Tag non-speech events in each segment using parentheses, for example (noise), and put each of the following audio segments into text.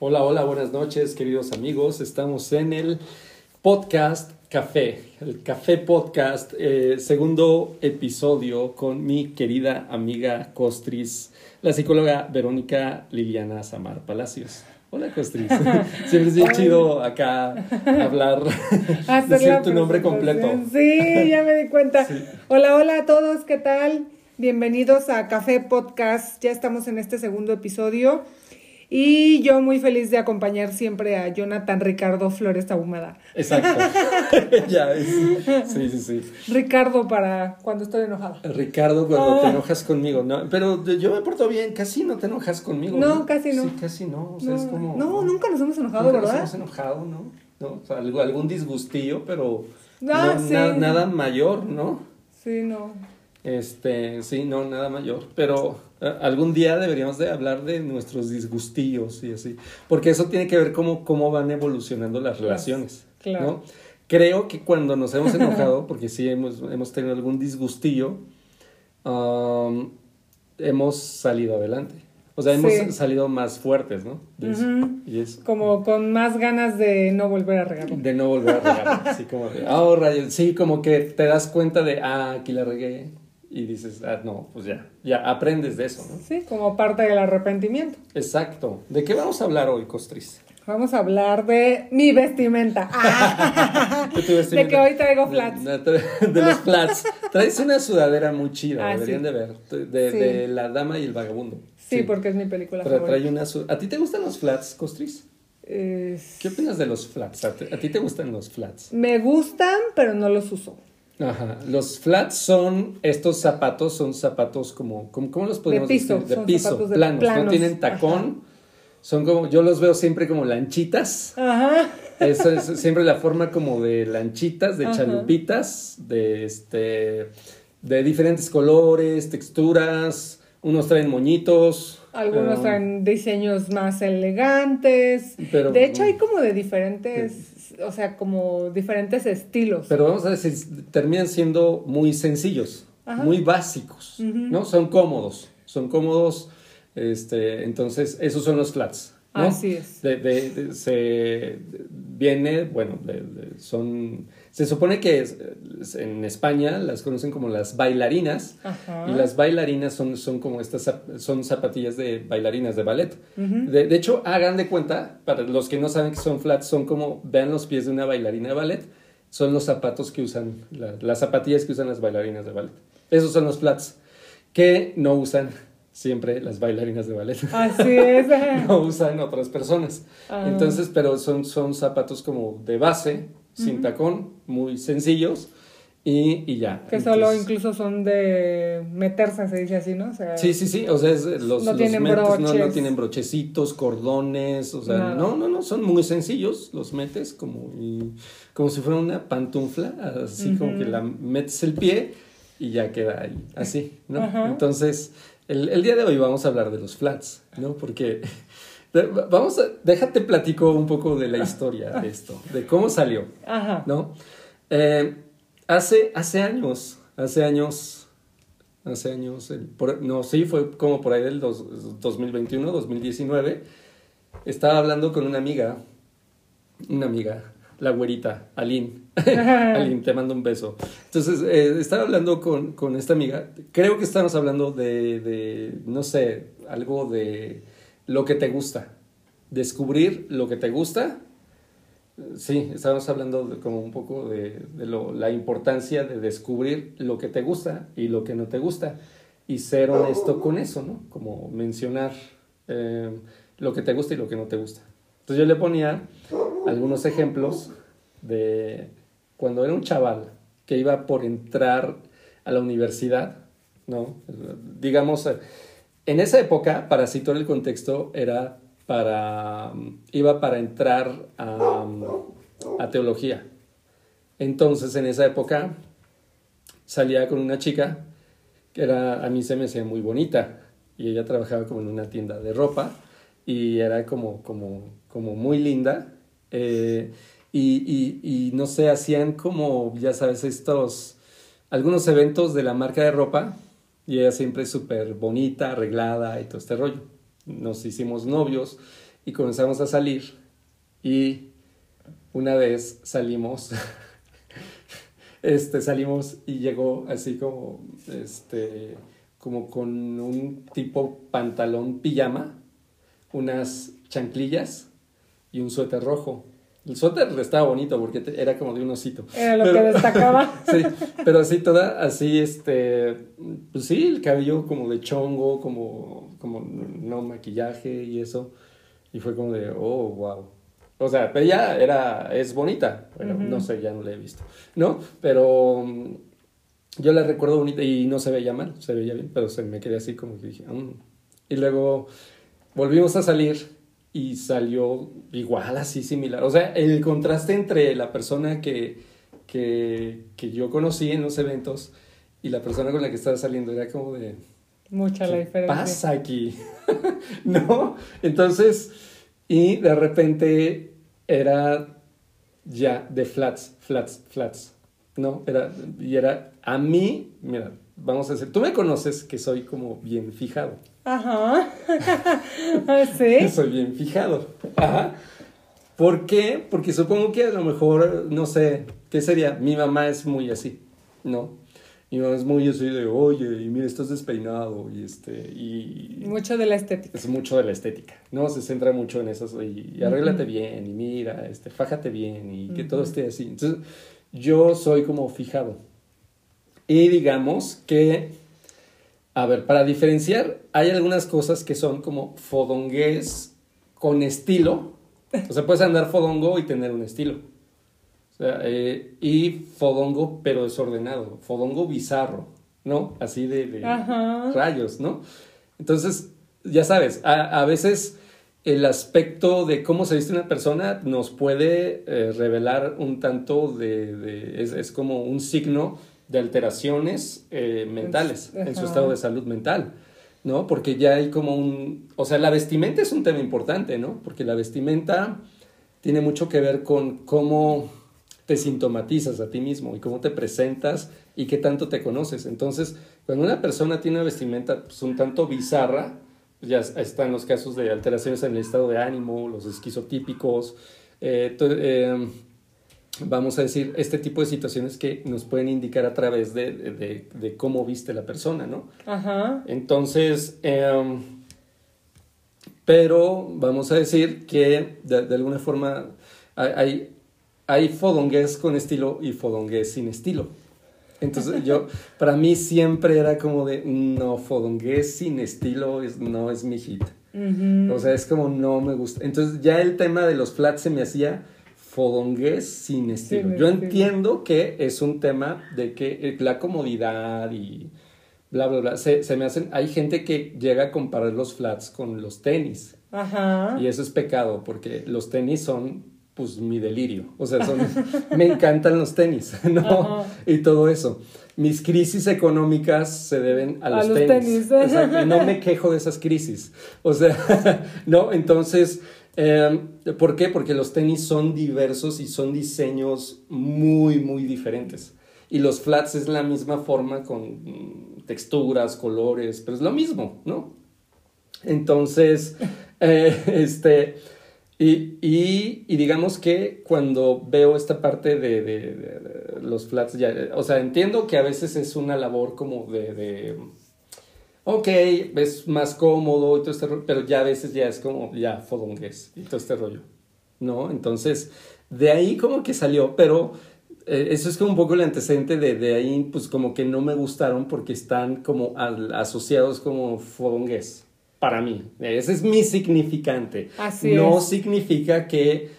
Hola, hola, buenas noches, queridos amigos. Estamos en el podcast Café, el Café Podcast, eh, segundo episodio con mi querida amiga Costris, la psicóloga Verónica Liliana Samar Palacios. Hola Costris, (laughs) siempre es bien chido acá hablar, (laughs) decir tu nombre completo. Sí, ya me di cuenta. Sí. Hola, hola a todos, ¿qué tal? Bienvenidos a Café Podcast. Ya estamos en este segundo episodio. Y yo muy feliz de acompañar siempre a Jonathan Ricardo Flores Ahumada. Exacto, (laughs) ya es, sí, sí, sí. Ricardo para cuando estoy enojada. Ricardo, cuando te Ah. enojas conmigo, no, pero yo me porto bien, casi no te enojas conmigo. No, casi no. Sí, casi no, o sea, No, es como... no, nunca nos hemos enojado, Nunca ¿verdad? Nos hemos enojado, ¿no? ¿No? O sea, algún disgustillo, pero Ah, no, sí. na- nada mayor, ¿no? Sí, no. Este, sí, no, nada mayor. Pero algún día deberíamos de hablar de nuestros disgustillos y así. Porque eso tiene que ver cómo, cómo van evolucionando las relaciones. claro. ¿no? Creo que cuando nos hemos enojado, porque sí hemos, hemos tenido algún disgustillo, um, hemos salido adelante. O sea, hemos Sí. salido más fuertes, ¿no? De eso. Ujú. Y es Como con más ganas de no volver a regarlo. de no volver a regar. Así como de, oh, rayos. Sí, como que te das cuenta de, ah, aquí la regué. Y dices, ah, no, pues ya, ya aprendes de eso, ¿no? Sí, como parte del arrepentimiento. Exacto. ¿De qué vamos a hablar hoy, Costris? Vamos a hablar de mi vestimenta. Ah. ¿Qué te iba a decir? De que hoy traigo flats. De, de- de los flats. Traes una sudadera muy chida, Ah, deberían sí. de ver. De, Sí. de La Dama y el Vagabundo. Sí, porque es mi película Pero favorita. trae una ¿A ti te gustan los flats, Costris? Es- ¿Qué opinas de los flats? ¿A ti, a ti te gustan los flats? Me gustan, pero no los uso. Ajá. Los flats son estos zapatos, son zapatos como, como ¿cómo los podemos piso, decir? De son piso, de planos, no tienen tacón. Son como, yo los veo siempre como lanchitas. Ajá. Eso es siempre la forma como de lanchitas, de Ajá. chalupitas, de este, de diferentes colores, texturas. Unos traen moñitos. Algunos um, traen diseños más elegantes. Pero- de hecho, hay como de diferentes, o sea, como diferentes estilos. Pero vamos a decir, terminan siendo muy sencillos, Ajá. muy básicos. ¿no? Son cómodos, son cómodos, este, entonces esos son los flats, ¿no? Así es. De, de- de- se viene, bueno, son, se supone que es- en España las conocen como las bailarinas Ajá. y las bailarinas son, son como estas, son zapatillas de bailarinas de ballet. De, de hecho, hagan de cuenta, para los que no saben que son flats, son como, vean los pies de una bailarina de ballet, son los zapatos que usan, la- las zapatillas que usan las bailarinas de ballet. Esos son los flats, que no usan siempre las bailarinas de ballet. (laughs) Así es. (laughs) no usan otras personas. Ah. Entonces, pero son, son zapatos como de base, sin tacón, muy sencillos y, y ya. Que solo Entonces- incluso son de meterse, se dice así, ¿no? O sea, Sí, sí, sí, o sea, es, eh, los, No los tienen metes, no, tienen brochecitos, cordones, o sea, Nada. no, no, no, son muy sencillos, los metes como, y- como si fuera una pantufla, así como que la metes el pie y ya queda ahí, así, ¿no? Entonces, el, el día de hoy vamos a hablar de los flats, ¿no? Porque, vamos a, déjate platico un poco de la (laughs) historia de esto, de cómo salió. Ajá. ¿no? Eh, hace, hace años, hace años, hace años, el- por- no, sí, fue como por ahí del dos- 2021, 2019, estaba hablando con una amiga, una amiga, la güerita, Aline. (laughs) Aline, te mando un beso. Entonces, eh, estaba hablando con, con esta amiga, creo que estamos hablando de, de, no sé, algo de lo que te gusta, descubrir lo que te gusta Sí, estábamos hablando de como un poco de, de lo- la importancia de descubrir lo que te gusta y lo que no te gusta y ser honesto con eso, ¿no? Como mencionar eh, lo que te gusta y lo que no te gusta. Entonces yo le ponía algunos ejemplos de cuando era un chaval que iba por entrar a la universidad, ¿no? Digamos, eh, en esa época, para situar el contexto, era para, iba para entrar a, a teología. Entonces, en esa época, salía con una chica que era, a mí se me hacía muy bonita y ella trabajaba como en una tienda de ropa y era como, como, como muy linda. eh, y, y, y no sé, hacían como, ya sabes, estos, algunos eventos de la marca de ropa y ella siempre súper bonita, arreglada y todo este rollo. Nos hicimos novios y comenzamos a salir y una vez salimos, (laughs) este, salimos y llegó así como, este, como con un tipo pantalón pijama, unas chanclillas y un suéter rojo. El suéter estaba bonito porque te- era como de un osito. Era lo Pero- que destacaba. (laughs) Sí, pero así toda, así este, pues sí, el cabello como de chongo, como, como no maquillaje y eso. Y fue como de, oh, wow. O sea, pero ella era, es bonita, bueno, no sé, ya no la he visto, ¿no? Pero mm, yo la recuerdo bonita y no se veía mal, se veía bien, pero se me quedé así como que dije, "Mm". Y luego volvimos a salir y salió igual, así similar. O sea, el contraste entre la persona que, que, que yo conocí en los eventos y la persona con la que estaba saliendo era como de, Mucha la ¿qué diferencia. pasa aquí? (laughs) ¿No? Entonces, y de repente era ya de flats, flats, flats. ¿No? Era, y era, a mí, mira, vamos a decir, tú me conoces que soy como bien fijado. Ajá. (laughs) sí. (laughs) Soy bien fijado. Ajá. ¿Por qué? Porque supongo que a lo mejor, no sé, ¿qué sería? Mi mamá es muy así, ¿no? Mi mamá es muy así de, oye, y mira, estás despeinado, y este, y... Mucho de la estética. Es mucho de la estética, ¿no? Se centra mucho en eso, y, y arréglate bien, y mira, este, fájate bien, y que todo esté así. Entonces, yo soy como fijado. Y digamos que, a ver, para diferenciar, hay algunas cosas que son como fodongués con estilo. O sea, puedes andar fodongo y tener un estilo. O sea, eh, y fodongo, pero desordenado. Fodongo bizarro, ¿no? Así de, rayos, ¿no? Entonces, ya sabes, a, a veces el aspecto de cómo se viste una persona nos puede eh, revelar un tanto de... de- es, es como un signo de alteraciones eh, mentales en su estado de salud mental, ¿no? Porque ya hay como un... O sea, la vestimenta es un tema importante, ¿no? Porque la vestimenta tiene mucho que ver con cómo te sintomatizas a ti mismo y cómo te presentas y qué tanto te conoces. Entonces, cuando una persona tiene una vestimenta pues, un tanto bizarra, pues, ya están los casos de alteraciones en el estado de ánimo, los esquizotípicos, eh, eh, vamos a decir, este tipo de situaciones que nos pueden indicar a través de, de- de cómo viste la persona, ¿no? Ajá. Entonces, em, pero vamos a decir que de, de alguna forma hay, hay, fodongués con estilo y fodongués sin estilo. Entonces yo, (laughs) para mí siempre era como de, no, fodongués sin estilo es, no es mi hit. O sea, es como no me gusta. Entonces ya el tema de los flats se me hacía fodongués sin estilo. Yo entiendo que es un tema de que eh, la comodidad y bla, bla, bla. Se, se me hacen, hay gente que llega a comparar los flats con los tenis. Ajá. Y eso es pecado porque los tenis son pues mi delirio. O sea, son, (laughs) me encantan los tenis, (laughs) ¿no? Ajá. Y todo eso. Mis crisis económicas se deben a A los, los tenis. tenis. Exacto, y no me quejo de esas crisis. O sea, (laughs) no, entonces, eh, ¿por qué? Porque los tenis son diversos y son diseños muy, muy diferentes. Y los flats es la misma forma con texturas, colores, pero es lo mismo, ¿no? Entonces, (laughs) eh, este, y, y, digamos que cuando veo esta parte de, los flats, o sea, entiendo que a veces es una labor como de ok, es más cómodo y todo este rollo, pero ya a veces ya es como, ya, fodongués y todo este rollo, ¿no? Entonces, de ahí como que salió, pero eh, eso es como un poco el antecedente de, de ahí, pues como que no me gustaron porque están como al- asociados como fodongués, para mí. Ese es mi significante. Así no es. significa que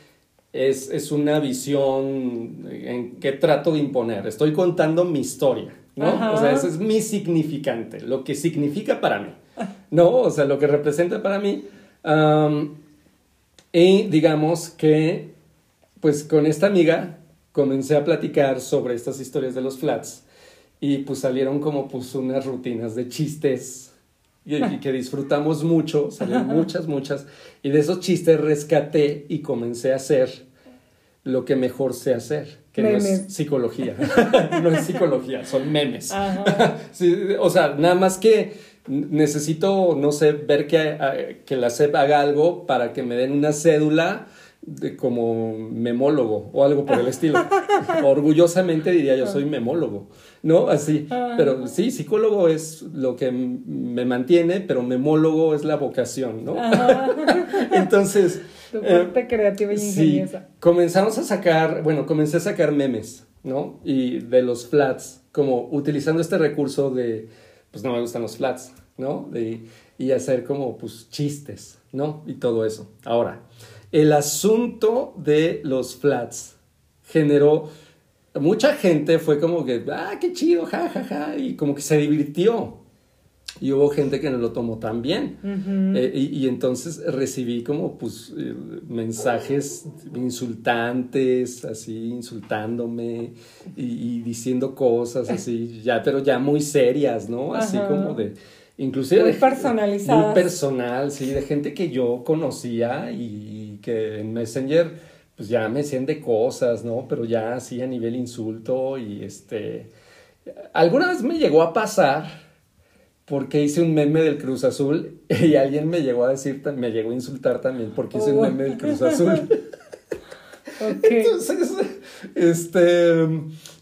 es, es una visión en que trato de imponer. Estoy contando mi historia, ¿no? Ajá. O sea, ese es mi significante, lo que significa para mí, ¿no? O sea, lo que representa para mí. Y digamos que, pues con esta amiga comencé a platicar sobre estas historias de los flats y pues salieron como pues unas rutinas de chistes y, y que disfrutamos mucho, salieron (laughs) muchas, muchas, y de esos chistes rescaté y comencé a hacer lo que mejor sé hacer, que no es psicología, (laughs) no es psicología, son memes. (laughs) Sí, o sea, nada más que necesito, no sé, ver que, que la SEP haga algo para que me den una cédula de como memólogo o algo por el estilo. (laughs) Orgullosamente diría yo soy memólogo, ¿no? Así. Pero sí, psicólogo es lo que me mantiene, pero memólogo es la vocación, ¿no? Entonces... Tu eh, parte creativa y ingeniosa. comenzamos a sacar, bueno, comencé a sacar memes, ¿no? Y de los flats, como utilizando este recurso de, pues no me gustan los flats, ¿no? De, y hacer como, pues, chistes, ¿no? Y todo eso. Ahora, el asunto de los flats generó, mucha gente fue como que, ah, qué chido, ja, ja, ja, y como que se divirtió. Y hubo gente que no lo tomó tan bien. Eh, y, entonces recibí como pues eh, mensajes insultantes, así insultándome y, diciendo cosas así, ya, pero ya muy serias, ¿no? Así como de inclusive muy personalizadas. Muy personal, sí, de gente que yo conocía y que en Messenger pues ya me decían de cosas, ¿no? Pero ya así a nivel insulto y este... Alguna vez me llegó a pasar porque hice un meme del Cruz Azul (laughs) y alguien me llegó a decir, me llegó a insultar también porque hice un oh. meme del Cruz Azul. (laughs) (laughs) Entonces, este,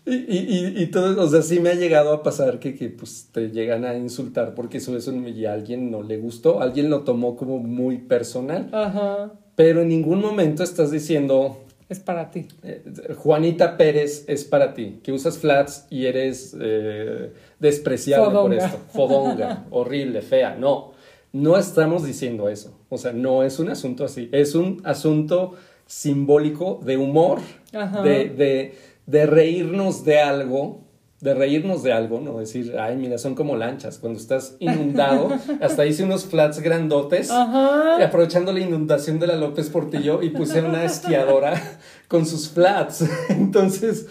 y, y, y, todo, o sea, sí me ha llegado a pasar que, que pues te llegan a insultar porque eso, eso y a alguien no le gustó, alguien lo tomó como muy personal. Ajá. Pero en ningún momento estás diciendo... Es para ti. Eh, Juanita Pérez es para ti, que usas flats y eres eh, despreciable por esto. Fodonga, (laughs) horrible, fea. No, no estamos diciendo eso. O sea, no es un asunto así. Es un asunto simbólico de humor, de, de, de, reírnos de algo, de reírnos de algo, ¿no? Decir, ay, mira, son como lanchas. Cuando estás inundado, (laughs) hasta hice unos flats grandotes, aprovechando la inundación de la López Portillo y puse una esquiadora (laughs) con sus flats. (laughs) Entonces,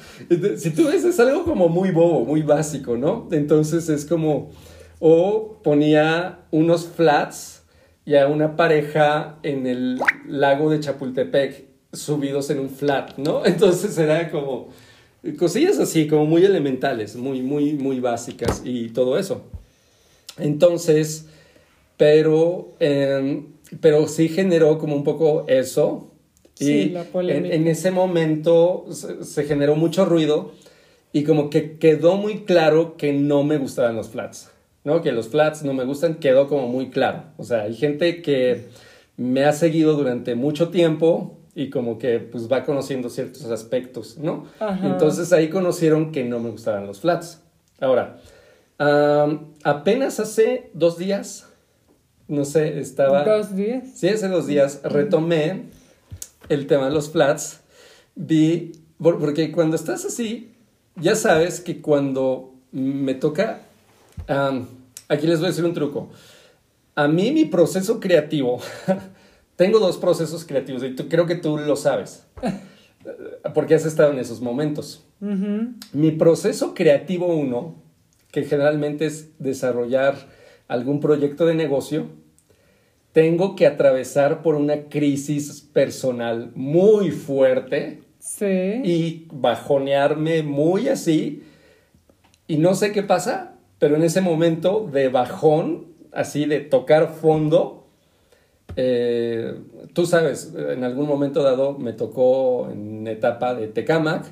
si tú ves, es algo como muy bobo, muy básico, ¿no? Entonces es como, o ponía unos flats y a una pareja en el lago de Chapultepec subidos en un flat, ¿no? Entonces era como cosillas así, como muy elementales, muy, muy, muy básicas y todo eso. Entonces, pero, em, pero sí generó como un poco eso. Y la en, en, ese momento se generó mucho ruido y como que quedó muy claro que no me gustaban los flats. ¿no? Que los flats no me gustan, quedó como muy claro. O sea, hay gente que me ha seguido durante mucho tiempo y como que pues va conociendo ciertos aspectos, ¿no? Entonces ahí conocieron que no me gustaban los flats. Ahora, apenas hace dos días, no sé, estaba... ¿Dos días? Sí, hace dos días retomé el tema de los flats. Vi, porque cuando estás así, ya sabes que cuando me toca aquí les voy a decir un truco. A mí mi proceso creativo, (laughs) tengo dos procesos creativos y creo que tú lo sabes, porque has estado en esos momentos. Mi proceso creativo uno, que generalmente es desarrollar algún proyecto de negocio, tengo que atravesar por una crisis personal muy fuerte y bajonearme muy así. Y no sé qué pasa, pero en ese momento de bajón, así de tocar fondo, eh, tú sabes, en algún momento dado me tocó en etapa de Tecamac,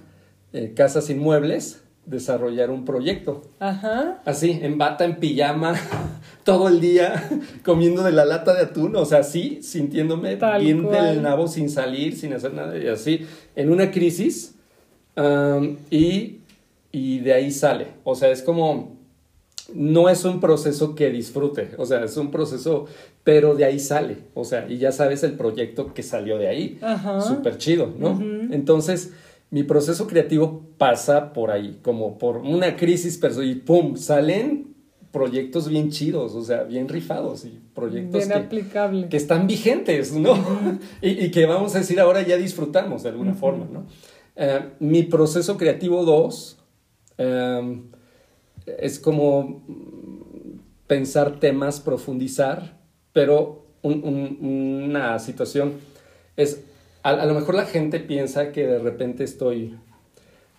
eh, Casas Inmuebles, desarrollar un proyecto. Ajá. Así, en bata, en pijama, (laughs) todo el día (laughs) comiendo de la lata de atún, o sea, así, sintiéndome bien del nabo sin salir, sin hacer nada, y así, en una crisis, y, y de ahí sale. O sea, es como no es un proceso que disfrute, o sea, es un proceso, pero de ahí sale, o sea, y ya sabes el proyecto que salió de ahí, súper chido, ¿no? Entonces, mi proceso creativo pasa por ahí, como por una crisis personal y ¡pum! salen proyectos bien chidos, o sea, bien rifados y proyectos que, que, están vigentes, ¿no? (laughs) y, que vamos a decir ahora ya disfrutamos de alguna forma, ¿no? Eh, mi proceso creativo 2 es como pensar temas, profundizar, pero una situación es, a, lo mejor la gente piensa que de repente estoy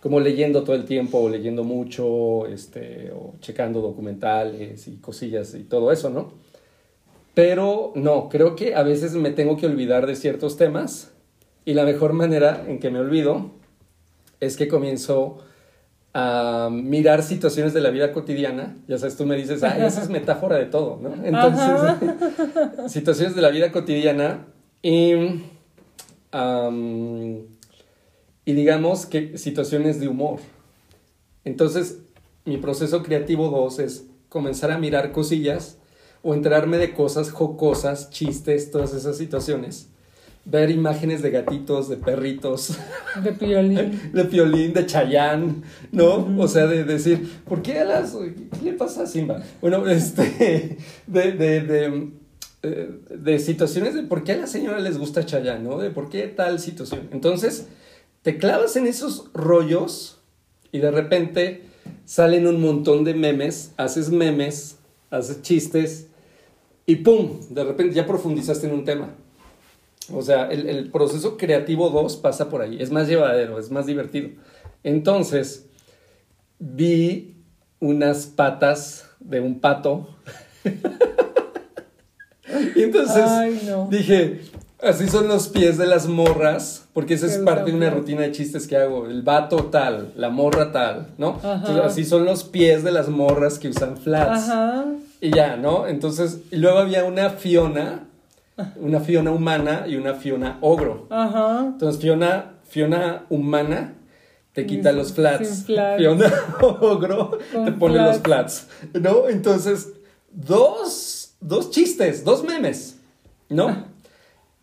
como leyendo todo el tiempo, o leyendo mucho, este, o checando documentales y cosillas y todo eso, ¿no? Pero no, creo que a veces me tengo que olvidar de ciertos temas y la mejor manera en que me olvido es que comienzo a mirar situaciones de la vida cotidiana. Ya sabes, tú me dices, ah, esa es metáfora de todo, ¿no? Entonces, (laughs) situaciones de la vida cotidiana y, y digamos que situaciones de humor. Entonces, mi proceso creativo 2 es comenzar a mirar cosillas o enterarme de cosas jocosas, chistes, todas esas situaciones ver imágenes de gatitos, de perritos. De piolín. (laughs) De piolín, de chayán, ¿no? O sea, de, decir, ¿por qué a las... ¿Qué le pasa a Simba? Bueno, (laughs) este... De, de, de, eh, de situaciones de por qué a la señora les gusta chayán, ¿no? De por qué tal situación. Entonces, te clavas en esos rollos y de repente salen un montón de memes, haces memes, haces chistes y ¡pum! De repente ya profundizaste en un tema. O sea, el, proceso creativo 2 pasa por ahí, es más llevadero, es más divertido. Entonces, vi unas patas de un pato. (laughs) y entonces dije, así son los pies de las morras, porque esa es parte de una rutina de chistes que hago. El vato tal, la morra tal, ¿no? así son los pies de las morras que usan flats. Y ya, ¿no? Entonces, y luego había una Fiona una Fiona humana y una Fiona ogro. Ajá. Entonces, Fiona, Fiona humana te quita los flats. Fiona (laughs) ogro te pone los flats. ¿No? Entonces, dos, dos chistes, dos memes. ¿No? Ah.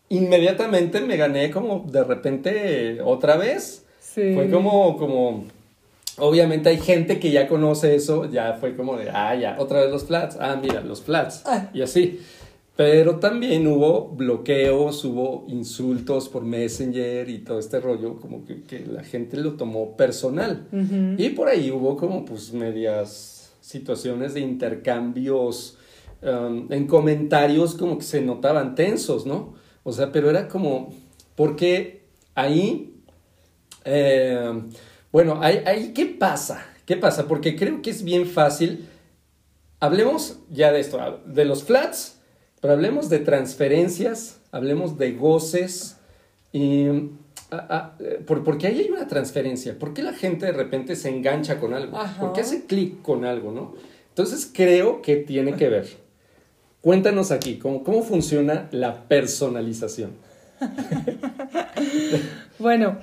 Inmediatamente me gané como de repente otra vez. Sí. Fue como, como, obviamente hay gente que ya conoce eso, ya fue como de, ah, ya, otra vez los flats, ah, mira, los flats, ah. y así. Pero también hubo bloqueos, hubo insultos por Messenger y todo este rollo, como que, que la gente lo tomó personal. Y por ahí hubo como pues medias situaciones de intercambios um, en comentarios como que se notaban tensos, ¿no? O sea, pero era como, porque ahí, eh, bueno, ahí, ahí, ¿qué pasa? ¿Qué pasa? Porque creo que es bien fácil. Hablemos ya de esto, de los flats pero hablemos de transferencias, hablemos de goces. Y, por, qué ahí hay una transferencia? ¿Por qué la gente de repente se engancha con algo? ¿Por qué hace clic con algo? ¿no? Entonces creo que tiene que ver. Cuéntanos aquí, ¿cómo, cómo funciona la personalización? (laughs) bueno,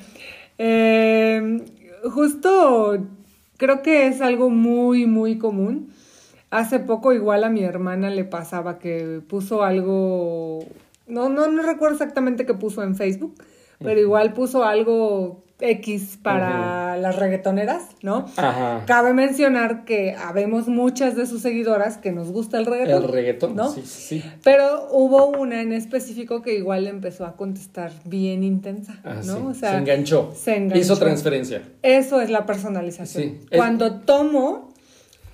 eh, justo creo que es algo muy, muy común Hace poco igual a mi hermana le pasaba que puso algo, no, no, no recuerdo exactamente qué puso en Facebook, pero igual puso algo X para las reggaetoneras, ¿no? Ajá. Cabe mencionar que habemos muchas de sus seguidoras que nos gusta el reggaetón. El reggaetón, ¿no? Sí, sí. Pero hubo una en específico que igual empezó a contestar bien intensa, ah, ¿no? O sea, se enganchó. Se enganchó. Hizo transferencia. Eso es la personalización. Sí. Cuando tomo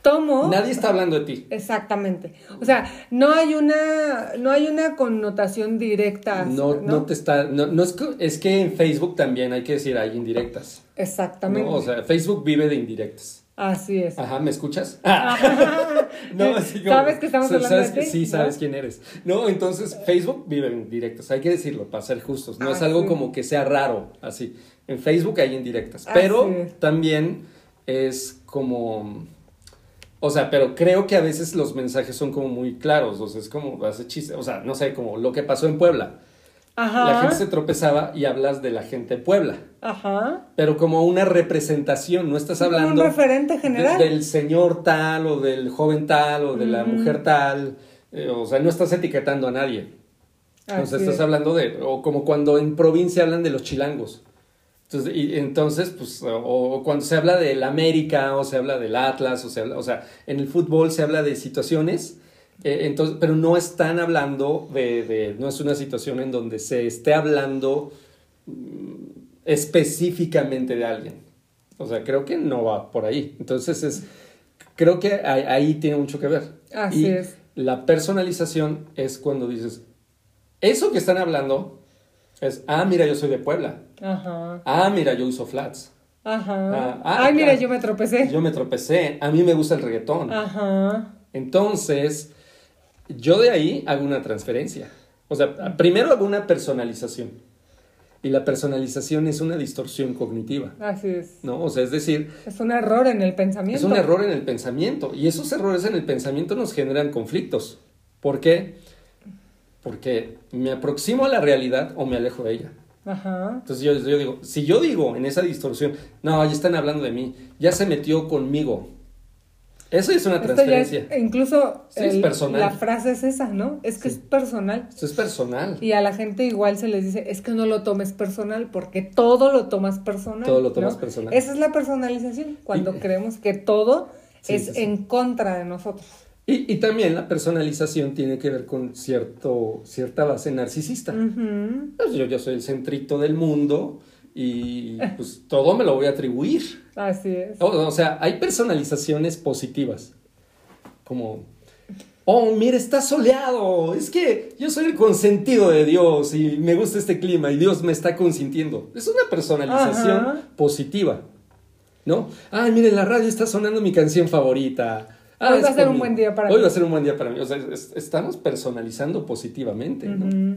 tomo. Nadie está hablando de ti. Exactamente. O sea, no hay una, no hay una connotación directa. No, no, te está, no, es, que, es que en Facebook también hay que decir hay indirectas. Exactamente. O sea, Facebook vive de indirectas. Así es. Ajá, ¿me escuchas? (laughs) no, (laughs) así como, ¿Sabes que estamos hablando de ti? Sí, sabes quién eres. No, entonces Facebook vive en directas, hay que decirlo para ser justos. No es ah, algo como que sea raro, así. En Facebook hay indirectas, pero también es como o sea, pero creo que a veces los mensajes son como muy claros, o sea, es como, hace chiste, o sea, no sé, como lo que pasó en Puebla. Ajá. La gente se tropezaba y hablas de la gente de Puebla. Ajá. Pero como una representación, no estás hablando. Un referente general. del señor tal, o del joven tal, o de la mujer tal. Eh, o sea, no estás etiquetando a nadie. o sea, estás hablando de. O como cuando en provincia hablan de los chilangos. Entonces, y, entonces pues, o, cuando se habla del América, o se habla del Atlas, o, se habla, o sea, en el fútbol se habla de situaciones, eh, entonces, pero no están hablando de, de, no es una situación en donde se esté hablando mm, específicamente de alguien. O sea, creo que no va por ahí. Entonces, es, creo que ahí, tiene mucho que ver. Así es. La personalización es cuando dices, eso que están hablando es, ah, mira, yo soy de Puebla. Ajá. Ah, mira, yo uso flats. Ajá. Ah, ah, Ay, mira, yo me tropecé. Yo me tropecé, a mí me gusta el reggaetón. Ajá. Entonces, yo de ahí hago una transferencia. O sea, primero hago una personalización. Y la personalización es una distorsión cognitiva, Así es. ¿no? O sea, es decir, Es un error en el pensamiento. es un error en el pensamiento. Y esos errores en el pensamiento nos generan conflictos. ¿Por qué? Porque me aproximo a la realidad o me alejo de ella. Ajá. Entonces yo, yo digo, si yo digo en esa distorsión, no, ya están hablando de mí, ya se metió conmigo. Eso es una transferencia. es, incluso Sí, es el- personal. la frase es esa, ¿no? Es que Sí. es personal. Esto es personal. Y a la gente igual se les dice, es que no lo tomes personal, porque todo lo tomas personal. Todo lo tomas ¿no? personal. Esa es la personalización, cuando Y- creemos que todo Sí, es en contra de nosotros. Y, y también la personalización tiene que ver con cierto, cierta base narcisista. Pues yo, yo soy el centrito del mundo y pues todo me lo voy a atribuir. Así es. O, o sea, hay personalizaciones positivas. Como, oh, mira, está soleado. Es que yo soy el consentido de Dios y me gusta este clima y Dios me está consintiendo. Es una personalización Ajá. positiva. ¿No? Ay, mire, en la radio está sonando mi canción favorita. Ah, Hoy va a ser un buen día para Hoy mí. va a ser un buen día para mí. O sea, es- estamos personalizando positivamente.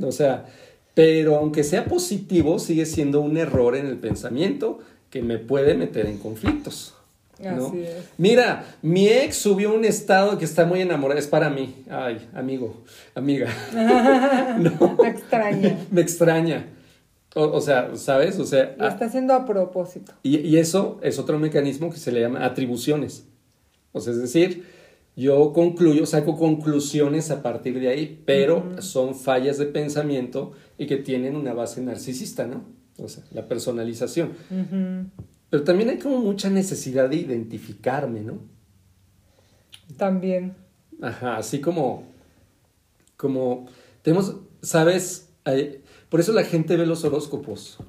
O sea, pero aunque sea positivo, sigue siendo un error en el pensamiento que me puede meter en conflictos. ¿no? Así es. Mira, mi ex subió un estado que está muy enamorada. Es para mí. Ay, amigo, amiga. (laughs) no, Me extraña. (laughs) me extraña. O, o sea, ¿sabes? O sea, Lo está haciendo a propósito. y, y eso es otro mecanismo que se le llama atribuciones. O sea, es decir, yo concluyo, saco conclusiones a partir de ahí, pero son fallas de pensamiento y que tienen una base narcisista, ¿no? O sea, la personalización. Pero también hay como mucha necesidad de identificarme, ¿no? También. Ajá, así como, como, tenemos, ¿sabes? Por eso la gente ve los horóscopos,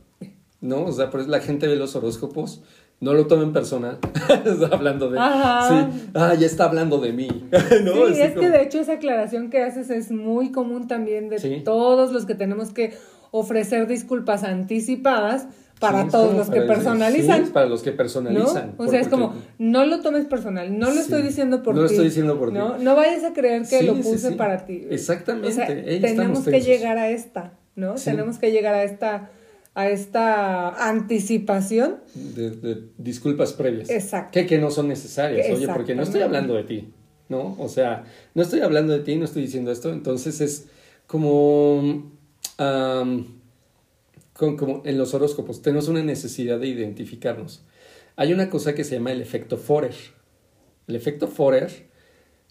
¿no? O sea, por eso la gente ve los horóscopos, no lo tomen personal, (laughs) está hablando de, Ajá. sí, ah, ya está hablando de mí, (laughs) ¿no? sí, Así es como- que de hecho esa aclaración que haces es muy común también de Sí. todos los que tenemos que ofrecer disculpas anticipadas para Sí, todos los que para personalizan. sí, para los que ¿no? personalizan. O sea, es como, no lo tomes personal, no lo Sí, estoy diciendo por no lo ti. estoy diciendo por ti. ¿no? No vayas a creer que lo puse para ti. Exactamente, O sea, tenemos que llegar a esta, ¿no? Tenemos que llegar a esta, a esta anticipación. de, de disculpas previas. Exacto. Que, que no son necesarias. Oye, porque no estoy hablando de ti, ¿no? O sea, no estoy hablando de ti, no estoy diciendo esto. Entonces es como, con- como en los horóscopos, tenemos una necesidad de identificarnos. Hay una cosa que se llama el efecto Forer. El efecto Forer,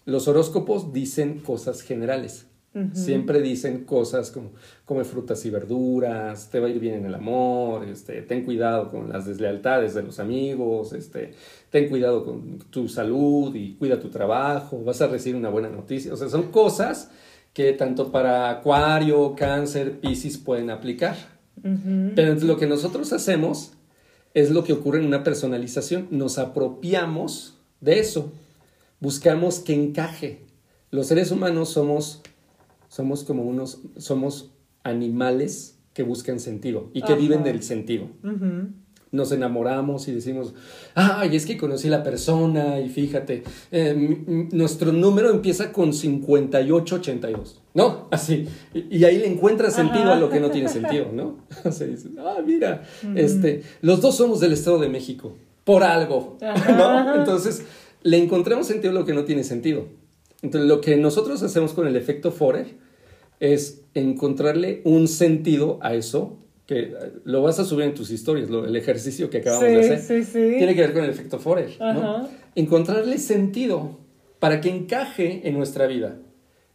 los horóscopos dicen cosas generales. Siempre dicen cosas como come frutas y verduras, te va a ir bien en el amor, este, ten cuidado con las deslealtades de los amigos, este, ten cuidado con tu salud y cuida tu trabajo, vas a recibir una buena noticia. O sea, son cosas que tanto para Acuario, Cáncer, Piscis pueden aplicar. Pero lo que nosotros hacemos es lo que ocurre en una personalización. Nos apropiamos de eso. Buscamos que encaje. Los seres humanos somos, somos como unos, somos animales que buscan sentido y que Ajá. viven del sentido. Ujú. Nos enamoramos y decimos, ay, es que conocí a la persona y fíjate, eh, nuestro número empieza con 5882, ¿no? Así. Y, y ahí le encuentras sentido Ajá. a lo que no tiene sentido, ¿no? (laughs) O sea, dices, ah, mira, este, los dos somos del Estado de México, por algo, Ajá. ¿no? Entonces, le encontramos sentido a lo que no tiene sentido. Entonces, lo que nosotros hacemos con el efecto Forer es encontrarle un sentido a eso, que eh, lo vas a subir en tus historias, lo- el ejercicio que acabamos de hacer. sí, sí. Tiene que ver con el efecto Forer, ¿no? Encontrarle sentido para que encaje en nuestra vida.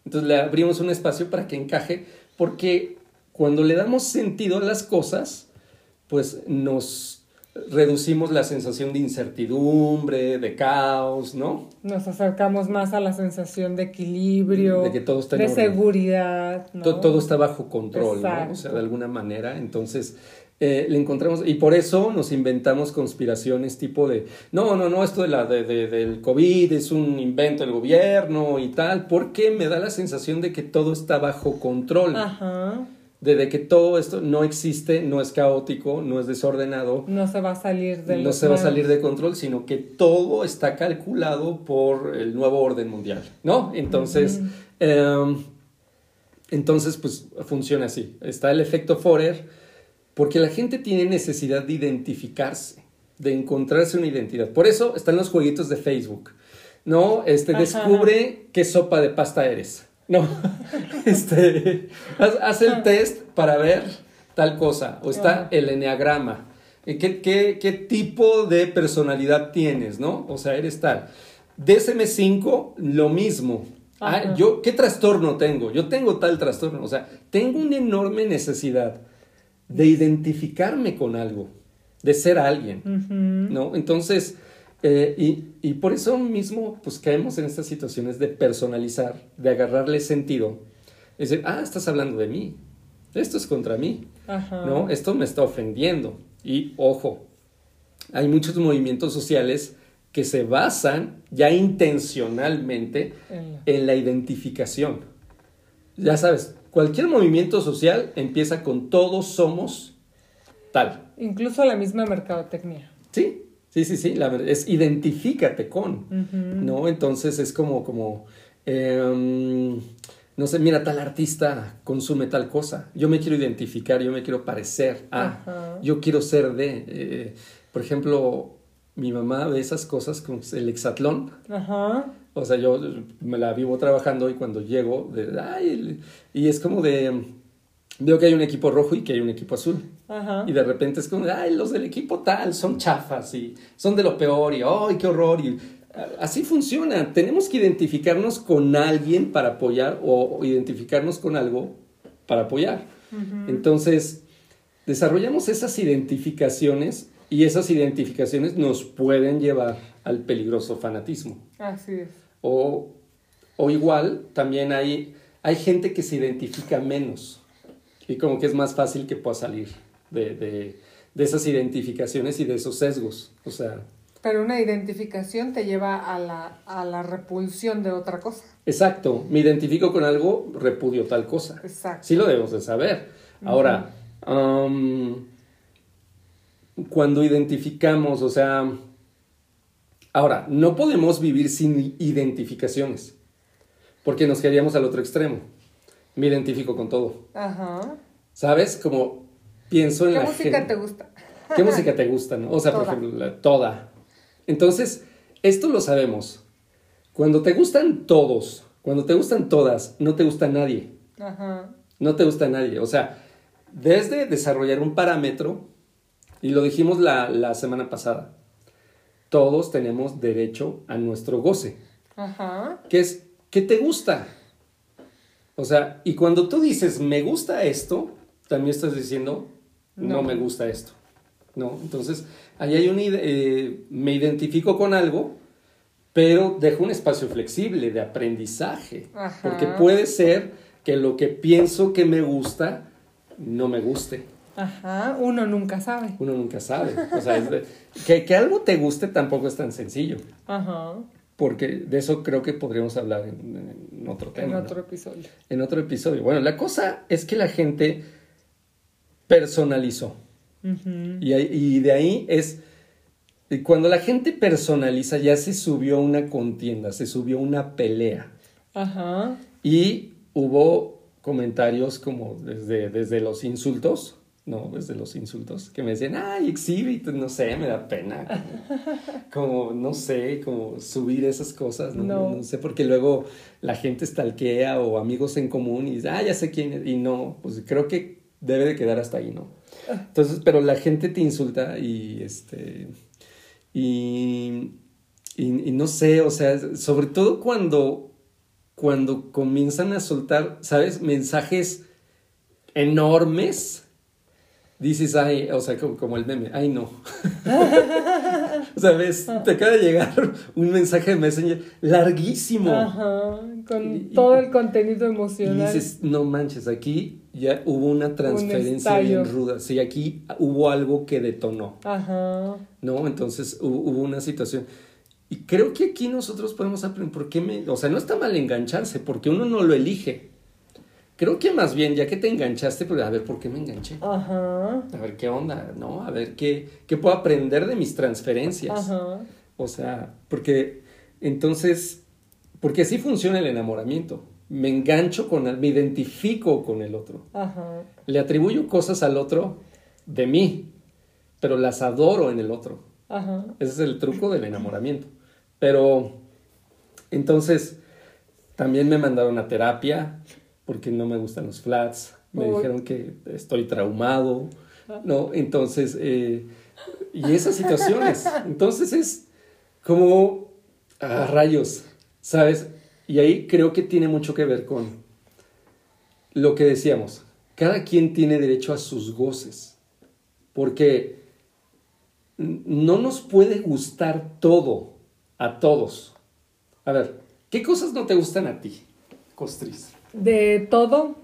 Entonces le abrimos un espacio para que encaje, porque cuando le damos sentido a las cosas, pues nos reducimos la sensación de incertidumbre, de caos, ¿no? Nos acercamos más a la sensación de equilibrio, De que todo está de seguridad. ¿no? To- Todo está bajo control, ¿no? O sea, de alguna manera. Entonces, eh, le encontramos, y por eso nos inventamos conspiraciones tipo de, no, no, no, esto de la, de, de- del COVID es un invento del gobierno y tal, porque me da la sensación de que todo está bajo control. Ajá. De, de que todo esto no existe, no es caótico, no es desordenado, No se va a salir de no se va a salir de control, sino que todo está calculado por el nuevo orden mundial, ¿no? Entonces, em, entonces, pues funciona así. Está el efecto Forer, porque la gente tiene necesidad de identificarse, de encontrarse una identidad. Por eso están los jueguitos de Facebook, ¿no? Este, Ajá. descubre qué sopa de pasta eres. No, (laughs) este, haz, haz el test para ver tal cosa. O está Ajá. el enneagrama. Eh, ¿Qué, qué, qué tipo de personalidad tienes, no? O sea, eres tal. DSM5, lo mismo. Ah, yo, ¿qué trastorno tengo? Yo tengo tal trastorno. O sea, tengo una enorme necesidad de identificarme con algo, de ser alguien. ¿no? Entonces, eh, y, y por eso mismo, pues caemos en estas situaciones de personalizar, de agarrarle sentido. Es decir, ah, estás hablando de mí. Esto es contra mí. Ajá. ¿no? Esto me está ofendiendo. Y ojo, hay muchos movimientos sociales que se basan ya intencionalmente En la- en la identificación. Ya sabes, cualquier movimiento social empieza con todos somos tal. Incluso la misma mercadotecnia. Sí, sí, sí, sí. La, verdad es identifícate con. ¿no? Entonces es como, como, em, no sé, mira, tal artista consume tal cosa. Yo me quiero identificar, yo me quiero parecer a, yo quiero ser de. eh, por ejemplo, mi mamá ve esas cosas como el hexatlón. Ajá. O sea, yo me la vivo trabajando y cuando llego, de, ay, y es como de, veo que hay un equipo rojo y que hay un equipo azul. Ajá. Y de repente es como, ay, los del equipo tal son chafas y son de lo peor y, ay, qué horror. Y ah, así funciona. Tenemos que identificarnos con alguien para apoyar o, o identificarnos con algo para apoyar. Entonces, desarrollamos esas identificaciones y esas identificaciones nos pueden llevar al peligroso fanatismo. Así es. O, o igual, también hay, hay gente que se identifica menos y como que es más fácil que pueda salir de, de, de esas identificaciones y de esos sesgos. O sea, Pero una identificación te lleva a la, a la repulsión de otra cosa. exacto, me identifico con algo, repudio tal cosa. Exacto. Sí lo debemos de saber. Ahora, cuando identificamos, o sea, ahora, no podemos vivir sin identificaciones, porque nos quedaríamos al otro extremo. Me identifico con todo. Ajá. ¿Sabes? Como pienso en ¿Qué la música gente- te gusta? ¿Qué música te gusta? no? O sea, por Toda. ejemplo, la- toda. Entonces, esto lo sabemos. Cuando te gustan todos, cuando te gustan todas, no te gusta nadie. Ajá. No te gusta nadie. O sea, desde desarrollar un parámetro, y lo dijimos la, la semana pasada, todos tenemos derecho a nuestro goce, Ajá. que es, ¿qué te gusta? O sea, y cuando tú dices, me gusta esto, también estás diciendo, no, No. me gusta esto. ¿No? Entonces, ahí hay un, eh, me identifico con algo, pero dejo un espacio flexible de aprendizaje. Ajá. Porque puede ser que lo que pienso que me gusta, no me guste. Ajá. Uno nunca sabe. Uno nunca sabe. O sea, de- que, que algo te guste tampoco es tan sencillo. Ajá. Porque de eso creo que podríamos hablar en, en otro tema. En ¿no? otro episodio. en otro episodio. Bueno, la cosa es que la gente personalizó. Ujú. Y, de ahí es, cuando la gente personaliza ya se subió una contienda, se subió una pelea. Ajá. Y hubo comentarios como desde, desde los insultos, no, desde los insultos, que me decían, ay, exhibit, no sé, me da pena. Como, como, no sé, como subir esas cosas, ¿no? No. No sé, porque luego la gente stalkea o amigos en común y dice, ah, ya sé quién es, y no, pues creo que debe de quedar hasta ahí, ¿no? Entonces, pero la gente te insulta y este, y, y, y no sé, o sea, sobre todo cuando cuando comienzan a soltar, ¿sabes? Mensajes enormes, dices, ay, o sea, como, como el meme, ay, no. (laughs) o sea, ves, te acaba de llegar un mensaje de Messenger larguísimo. Ajá. Con Y- todo el contenido Y emocional. dices, no manches, aquí ya hubo una transferencia estallo. bien ruda. Sí, aquí hubo algo que detonó, Ajá. ¿no? Entonces hubo, hubo una situación. Y creo que aquí nosotros podemos aprender, ¿por qué me...? O sea, no está mal engancharse, porque uno no lo elige. Creo que más bien, ya que te enganchaste, pues a ver por qué me enganché. Ajá. A ver qué onda, ¿no? A ver qué, qué puedo aprender de mis transferencias. Ajá. O sea, porque entonces, porque así funciona el enamoramiento. Me engancho con él, me identifico con el otro. Ajá. Le atribuyo cosas al otro de mí, pero las adoro en el otro. Ajá. Ese es el truco del enamoramiento. Pero entonces también me mandaron a terapia porque no me gustan los flats. Me dijeron que estoy traumado, ¿no? Entonces, eh, y esas situaciones. (laughs) Entonces es como a rayos, ¿sabes? Y ahí creo que tiene mucho que ver con lo que decíamos. Cada quien tiene derecho a sus goces. Porque no nos puede gustar todo a todos. A ver, ¿qué cosas no te gustan a ti, Costris? De todo.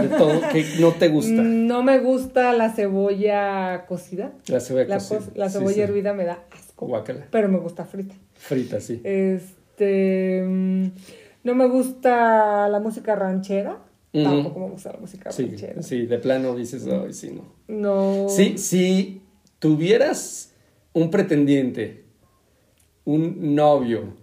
De todo, ¿qué no te gusta? (laughs) No me gusta la cebolla cocida. La cebolla La, cocida. la cebolla sí. hervida me da asco. Guácala. Pero me gusta frita. Frita, sí. Este. mm, No me gusta la música ranchera. Tampoco me gusta la música Sí, ranchera. sí, de plano dices, ay, sí, no. No. Sí, si tuvieras un pretendiente, un novio,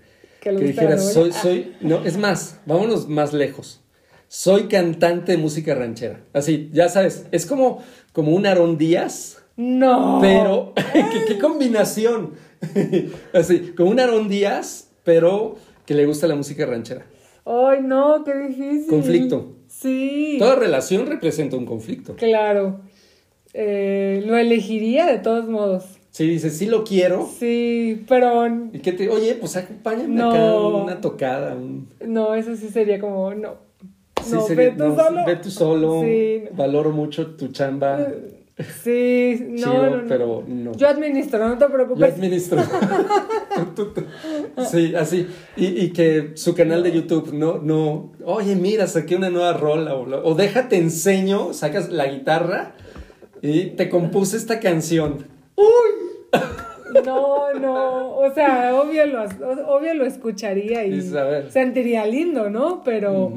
Que que dijeras, soy, soy, no, es más, vámonos más lejos. Soy cantante de música ranchera. Así, ya sabes, es como, como un Aarón Díaz, No. pero, (laughs) ¿qué, qué combinación? (laughs) Así, como un Aarón Díaz, pero que le gusta la música ranchera. Ay, no, qué difícil. Conflicto. Sí. Toda relación representa un conflicto. Claro. Eh, lo elegiría de todos modos. Si dices, sí lo quiero, Sí, pero y que te, oye, pues acompáñame No. acá una tocada, un... no, eso sí sería como, no. Sí, no, sería- ve tú no, solo. ve tú solo, Sí. valoro mucho tu chamba, Sí, no, chido, no, pero no. Yo administro, no te Yo preocupes. administro. Tú, (laughs) tú. Sí, así. Y, y que su canal de YouTube, no, no, oye, mira, saqué una nueva rola. O, o déjate enseño, sacas la guitarra y te compuse esta canción. (laughs) No, no. O sea, obvio lo, obvio lo escucharía y ver. sentiría lindo, ¿no? Pero.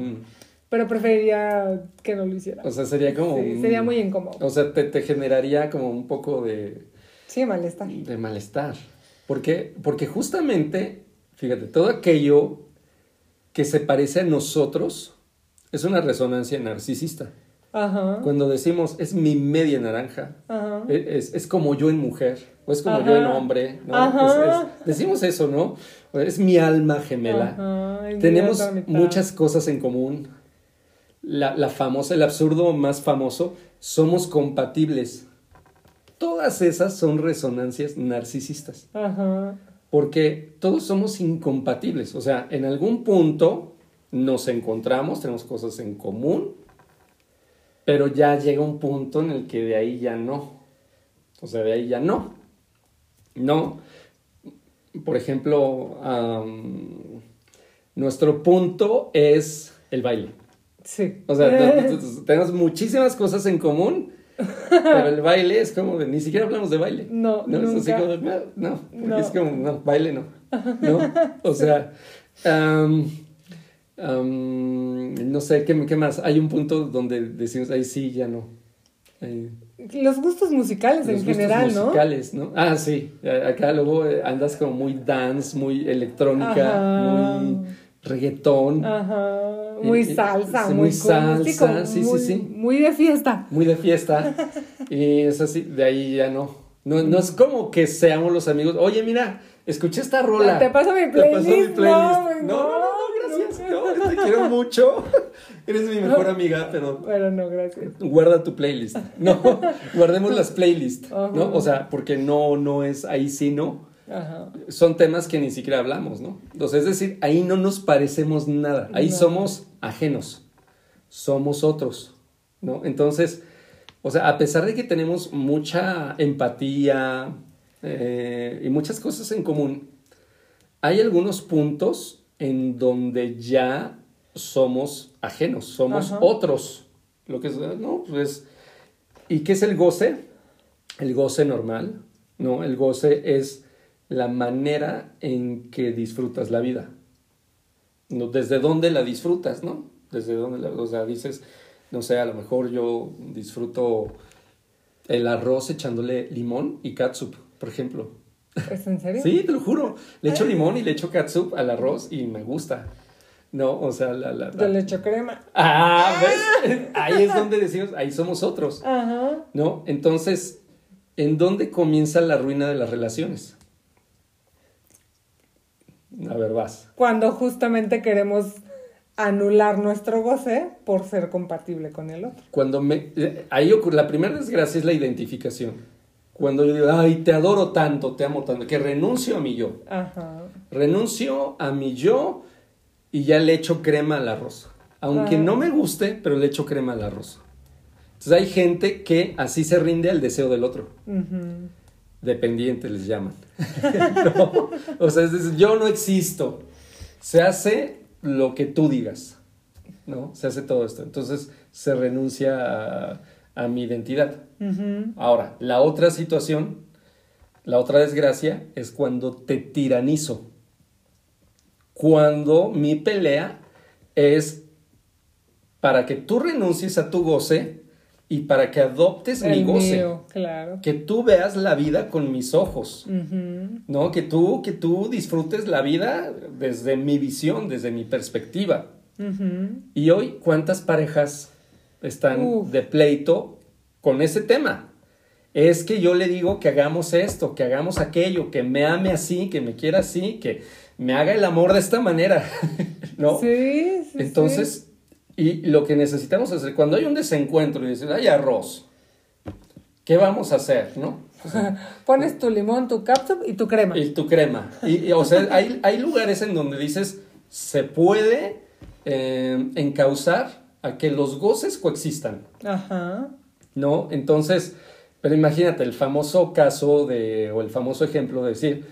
Pero preferiría que no lo hiciera. O sea, sería como... Sí, un- sería muy incómodo. O sea, te, te generaría como un poco de, Sí, malestar. de malestar. ¿Por qué? Porque justamente, fíjate, todo aquello que se parece a nosotros es una resonancia narcisista. Ajá. Cuando decimos es mi media naranja, Ajá. e- es, es como yo en mujer, o es como Ajá. yo en hombre, ¿no? Ajá. Es- es- decimos eso, ¿no? Es mi alma gemela. Tenemos muchas cosas en común. La, la famosa, el absurdo más famoso, somos compatibles. Todas esas son resonancias narcisistas, Ajá. porque todos somos incompatibles. O sea, en algún punto nos encontramos, tenemos cosas en común, pero ya llega un punto en el que de ahí ya no. O sea, de ahí ya no. No. Por ejemplo, nuestro punto es el baile. Sí. O sea, te- te- te- tenemos muchísimas cosas en común, pero el baile es como de, ni siquiera hablamos de baile. No, No, es así nunca. como, de, no, no, es como, no, baile no. No, o sea, no sé, ¿qué, ¿qué más? Hay un punto donde decimos, ahí sí, ya no. Ahí, Los gustos musicales los en gustos general, ¿no? musicales, ¿no? Ah, sí, acá luego eh, andas como muy dance, muy electrónica, Ajá. muy reggaetón. Ajá. Muy salsa, sí, muy, muy cool, sí, salsa, como sí, sí, muy, sí. Muy de fiesta. muy de fiesta. (laughs) y es así, de ahí ya no. No, no es como que seamos los amigos. Oye, mira, escuché esta rola. Te paso mi Te paso mi playlist. playlist. No, gracias. No, te quiero mucho. (laughs) Eres mi mejor amiga, pero Bueno, no, gracias. guarda tu playlist. No, (laughs) guardemos las playlists, Ajá. ¿no? O sea, porque no, no es ahí sí, no. Ajá. Son temas que ni siquiera hablamos, ¿no? Entonces, es decir, ahí no nos parecemos nada. Ahí No. somos ajenos. Somos otros, ¿no? Entonces, o sea, a pesar de que tenemos mucha empatía eh, y muchas cosas en común, hay algunos puntos en donde ya somos ajenos, somos Ajá. otros. Lo que es, no, pues, ¿y qué es el goce? El goce normal, ¿no? El goce es la manera en que disfrutas la vida. ¿no? ¿Desde dónde la disfrutas, no? Desde dónde la, o sea, dices, No sé, a lo mejor yo disfruto el arroz echándole limón y catsup, por ejemplo. ¿Es en serio? (laughs) Sí, te lo juro. Le echo limón y le echo catsup al arroz y me gusta. No, o sea, la... la, le echo crema. Ah, ¿ves? (laughs) Ahí es donde decimos, ahí somos otros. Ajá. ¿No? Entonces, ¿en dónde comienza la ruina de las relaciones? A ver, vas. Cuando justamente queremos anular nuestro goce por ser compatible con el otro. Cuando me... Ahí ocurre, la primera desgracia es la identificación. Cuando yo digo, ay, te adoro tanto, te amo tanto, que renuncio a mi yo. Ajá. Renuncio a mi yo y ya le echo crema al arroz. Aunque no me guste, pero le echo crema al arroz. Entonces hay gente que así se rinde al deseo del otro. Ujú. Dependiente les llaman. (laughs) No, O sea, es decir, yo no existo. Se hace lo que tú digas. ¿No? Se hace todo esto. Entonces se renuncia a, a mi identidad. Ahora, la otra situación, la otra desgracia es cuando te tiranizo. Cuando mi pelea es para que tú renuncies a tu goce y para que adoptes mi goce. mío, claro. Que tú veas la vida con mis ojos. ¿No? Que tú, que tú disfrutes la vida desde mi visión, desde mi perspectiva. Y hoy, ¿cuántas parejas están Uf. de pleito con ese tema? Es que yo le digo que hagamos esto, que hagamos aquello, que me ame así, que me quiera así, que me haga el amor de esta manera, (laughs) ¿no? Sí, sí, Entonces, y lo que necesitamos hacer, cuando hay un desencuentro y dices, hay arroz, ¿qué vamos a hacer, no? (laughs) Pones tu limón, tu catsup y tu crema. Y tu crema. Y, y, o sea, hay, hay lugares en donde dices, se puede eh, encauzar a que los goces coexistan, Ajá. ¿no? Entonces, pero imagínate el famoso caso de, o el famoso ejemplo de decir,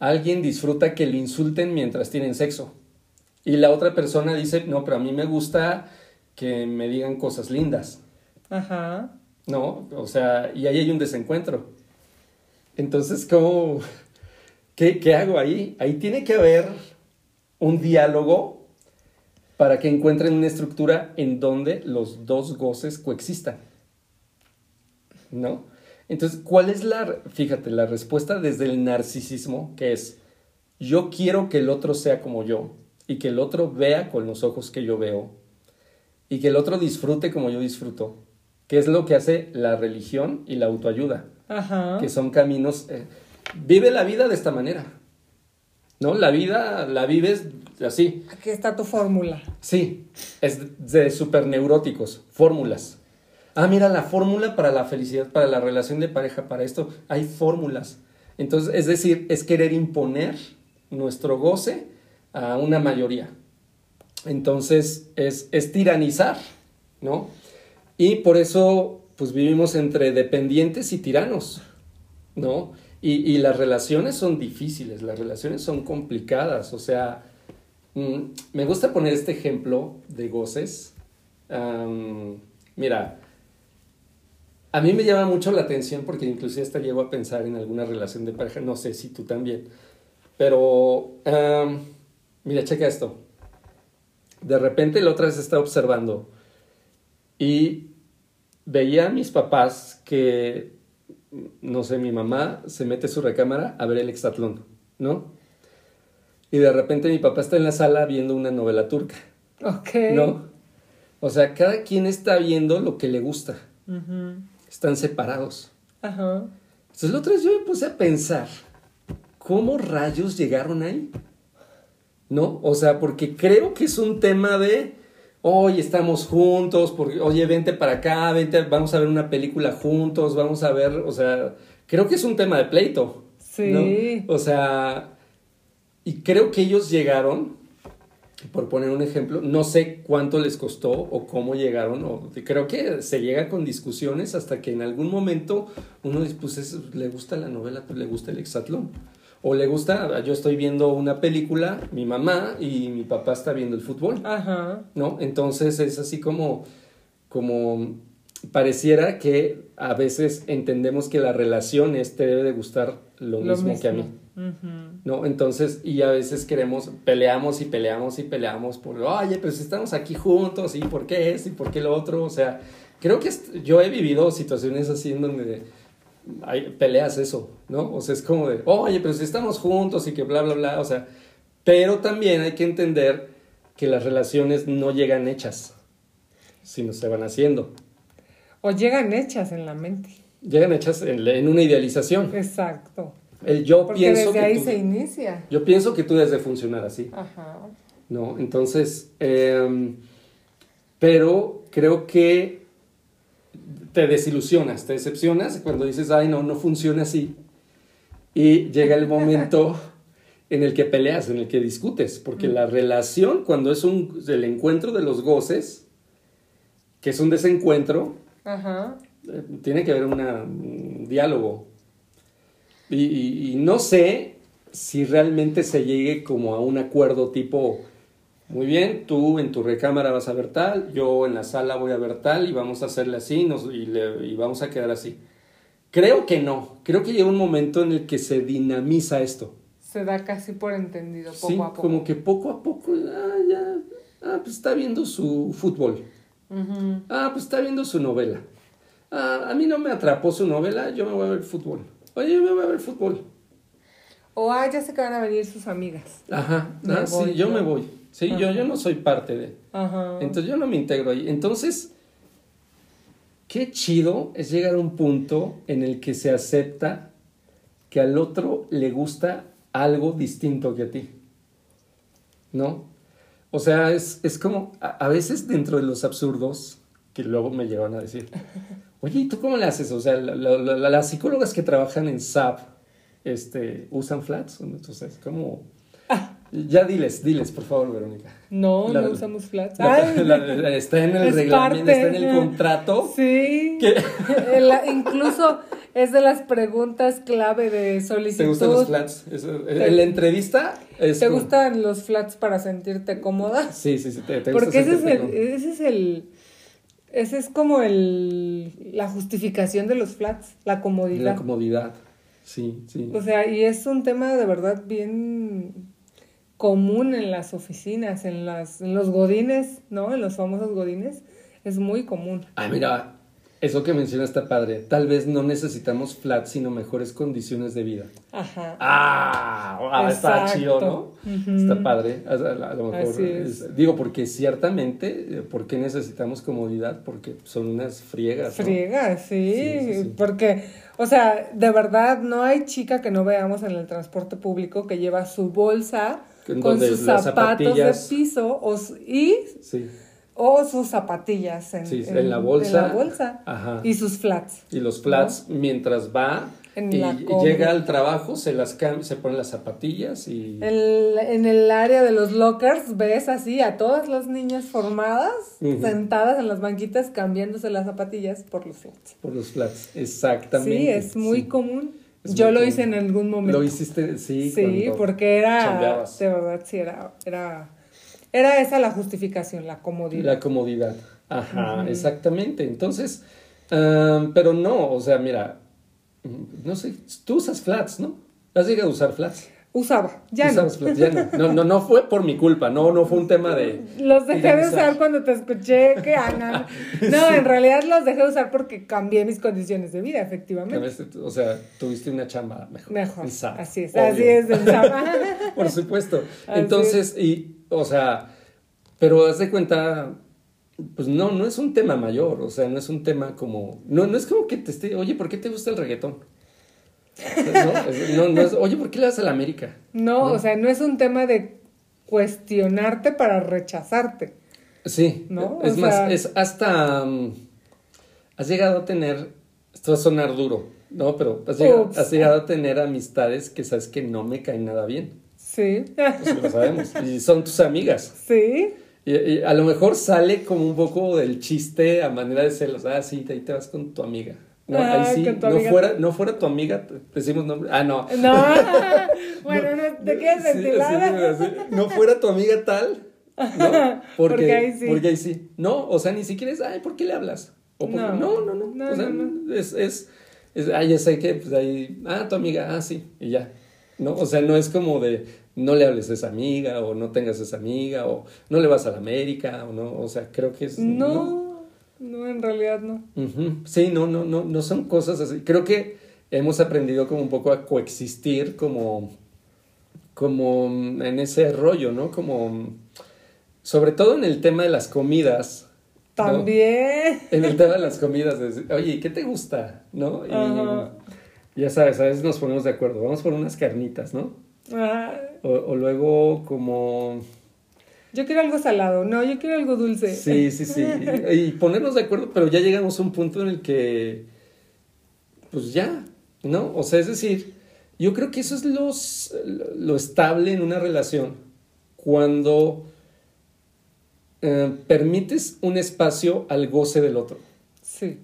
alguien disfruta que le insulten mientras tienen sexo. Y la otra persona dice, no, pero a mí me gusta que me digan cosas lindas, Ajá. ¿no? O sea, y ahí hay un desencuentro. Entonces, ¿cómo, qué, qué hago ahí? Ahí tiene que haber un diálogo para que encuentren una estructura en donde los dos goces coexistan. ¿No? Entonces, ¿cuál es la, fíjate, la respuesta desde el narcisismo, que es, yo quiero que el otro sea como yo y que el otro vea con los ojos que yo veo y que el otro disfrute como yo disfruto, que es lo que hace la religión y la autoayuda, Ajá. que son caminos, eh, vive la vida de esta manera, ¿no? La vida la vives así, Aquí está tu fórmula. Sí, es de super neuróticos, fórmulas. Ah, mira, la fórmula para la felicidad, para la relación de pareja, para esto, hay fórmulas. Entonces, es decir, es querer imponer nuestro goce a una mayoría. Entonces, es, tiranizar, ¿no? Y por eso, pues vivimos entre dependientes y tiranos, ¿no? Y, y las relaciones son difíciles, las relaciones son complicadas, o sea, Mm, me gusta poner este ejemplo de goces. Mira, a mí me llama mucho la atención porque inclusive hasta llego a pensar en alguna relación de pareja, no sé si tú también, pero mira, checa esto. De repente la otra vez estaba observando y veía a mis papás que, no sé, mi mamá se mete a su recámara a ver el exatlón, ¿no? Y de repente mi papá está en la sala viendo una novela turca, Ok. ¿no? O sea, cada quien está viendo lo que le gusta. Están separados. Ajá. Entonces la otra vez yo me puse a pensar, ¿cómo rayos llegaron ahí? ¿No? O sea, porque creo que es un tema de, hoy estamos juntos, porque, oye, vente para acá, vente, vamos a ver una película juntos, vamos a ver, o sea, creo que es un tema de pleito. Sí. ¿no? O sea, y creo que ellos llegaron, por poner un ejemplo, no sé cuánto les costó o cómo llegaron, o creo que se llega con discusiones hasta que en algún momento uno dice, pues es- le gusta la novela, pues le gusta el exatlón. O le gusta, yo estoy viendo una película, mi mamá y mi papá está viendo el fútbol. Ajá. ¿no? Entonces es así como, como pareciera que a veces entendemos que la relación es te debe de gustar lo, Lo mismo, que a mí, mismo. ¿no? Entonces, y a veces queremos, peleamos y peleamos y peleamos por, oye, pero si estamos aquí juntos, ¿y por qué esto y por qué lo otro? O sea, creo que yo he vivido situaciones así en donde hay peleas eso, ¿no? O sea, es como de, oye, pero si estamos juntos y que bla, bla, bla, o sea, pero también hay que entender que las relaciones no llegan hechas, sino se van haciendo. O llegan hechas en la mente. Llegan hechas en, una idealización. Exacto. El yo Porque pienso desde que ahí tú- se inicia. Yo pienso que tú debes de funcionar así. Ajá. ¿no? Entonces, em, pero creo que te desilusionas, te decepcionas cuando dices, ay, no, no funciona así. Y llega el momento en el que peleas, en el que discutes, porque la relación, cuando es un, el encuentro de los goces, que es un desencuentro, Ajá. eh, tiene que haber una- un diálogo. Y, y- y no sé si realmente se llegue como a un acuerdo tipo, muy bien, tú en tu recámara vas a ver tal, yo en la sala voy a ver tal y vamos a hacerle así nos- y, le- y vamos a quedar así. Creo que no, creo que llega un momento en el que se dinamiza esto. Se da casi por entendido, poco sí, a poco. como que poco a poco, ah, ya, ah, pues está viendo su fútbol. Ujú. Ah, pues está viendo su novela. Ah, a mí no me atrapó su novela, yo me voy a ver fútbol. Oye, yo me voy a ver fútbol. O, ah, ya sé que van a venir sus amigas. Ajá, ah, voy sí, yo yo. me voy. Sí, yo, Ajá. yo no soy parte de. Ajá. Entonces yo no me integro ahí. Entonces, qué chido es llegar a un punto en el que se acepta que al otro le gusta algo distinto que a ti. ¿No? O sea, es, es como, a, a veces dentro de los absurdos, que luego me llegaron a decir, (laughs) oye, ¿y tú cómo le haces? O sea, la- la- la- las psicólogas que trabajan en SAP, este, ¿usan flats? Entonces, ¿cómo? Ya diles, diles, por favor, Verónica. no, La- no usamos flats. La- está en el es reglamento, parte. está en el contrato. Sí. que- (laughs) incluso es de las preguntas clave de solicitud. ¿Te gustan los flats? Eso- en la entrevista es ¿Te como- gustan los flats para sentirte cómoda? Sí, sí, sí. Te, te gusta Porque ese es el, ese es el, ese es como el, la justificación de los flats, la comodidad. La comodidad. Sí, sí. O sea, y es un tema de verdad bien común en las oficinas, en las, en los godines, ¿no? En los famosos godines, es muy común. Ah, mira, eso que menciona está padre. Tal vez no necesitamos flats, sino mejores condiciones de vida. Ajá. Ah, ah, está chido, ¿no? Está padre. A, a- a lo mejor. Es. digo, porque ciertamente, eh, ¿por qué necesitamos comodidad? Porque son unas friegas. ¿no? Friega, sí, Sí, sí, sí. porque, o sea, de verdad no hay chica que no veamos en el transporte público que lleva su bolsa con sus zapatos zapatillas- de piso o, y Sí. o sus zapatillas en, Sí, en la bolsa. en la bolsa Ajá. y sus flats. Y los flats, mientras va En y, llega al trabajo, se las se ponen las zapatillas y... El- en el área de los lockers ves así a todas las niñas formadas sentadas en las banquitas cambiándose las zapatillas por los flats. Por los flats, exactamente. Sí, es muy sí. común. Es Yo lo hice en algún momento. Lo hiciste, sí. Sí, porque era, chambeabas. de verdad, sí, era, era, era esa la justificación, la comodidad. La comodidad. Ajá, exactamente. Entonces, ah, pero no, o sea, mira, mm, no sé, tú usas flats, ¿no? ¿Has llegado a usar flats? Usaba, ya no. Ya no. no. No, no fue por mi culpa, no, no fue un tema de... (laughs) Los dejé de usar cuando te escuché que Ana. No, (laughs) en realidad los dejé de usar porque cambié mis condiciones de vida, efectivamente. O sea, tuviste una chamba mejor. Mejor. en Así es, obvio. así es el Zapa. (laughs) Por supuesto. Así Entonces, y, o sea, pero haz de cuenta, pues no, no es un tema mayor, o sea, no es un tema como, no, no es como que te esté, oye, ¿por qué te gusta el reggaetón? No, es- no, no es, oye, ¿por qué le das a la América? No, o sea, no es un tema de cuestionarte para rechazarte. Sí, ¿No? es O más, sea- es hasta, mm, has llegado a tener, esto va a sonar duro, ¿no? Pero has llegado, Ups. has llegado a tener amistades que sabes que no me caen nada bien, Sí. pues lo sabemos, y son tus amigas. (laughs) Sí. Y, y a lo mejor sale como un poco del chiste a manera de celos. Ah, sí, ahí te vas con tu amiga. No, Ah, ahí sí, con tu no amiga. fuera, no fuera tu amiga, decimos nombre. Ah, no. No. (laughs) bueno, no, ¿te quieres Sí, sí, no fuera tu amiga tal. ¿no? (laughs) Porque, Porque ahí sí. Porque ahí sí. No, o sea, ni siquiera es, ay, ¿por qué le hablas? O No. no, no, no. No, o sea, no, Es, es, es, ah, ya sé que, pues ahí, ah, tu amiga, ah, sí, y ya. ¿no? O sea, no es como de no le hables a esa amiga o no tengas esa amiga o no le vas a la América o no, o sea, creo que es... No, no, en realidad no. Sí, no, no, no, no son cosas así. Creo que hemos aprendido como un poco a coexistir como, como en ese rollo, ¿no? Como, sobre todo en el tema de las comidas. ¿no? También. En el tema de las comidas, de oye, ¿qué te gusta? ¿No? Y Ajá. ya sabes, a veces nos ponemos de acuerdo, vamos por unas carnitas, ¿no? O, o luego como... yo quiero algo salado. No, yo quiero algo dulce. Sí, sí, sí. Y, y ponernos de acuerdo, pero ya llegamos a un punto en el que, pues ya, ¿no? O sea, es decir, yo creo que eso es los, lo estable en una relación cuando eh, permites un espacio al goce del otro, Sí.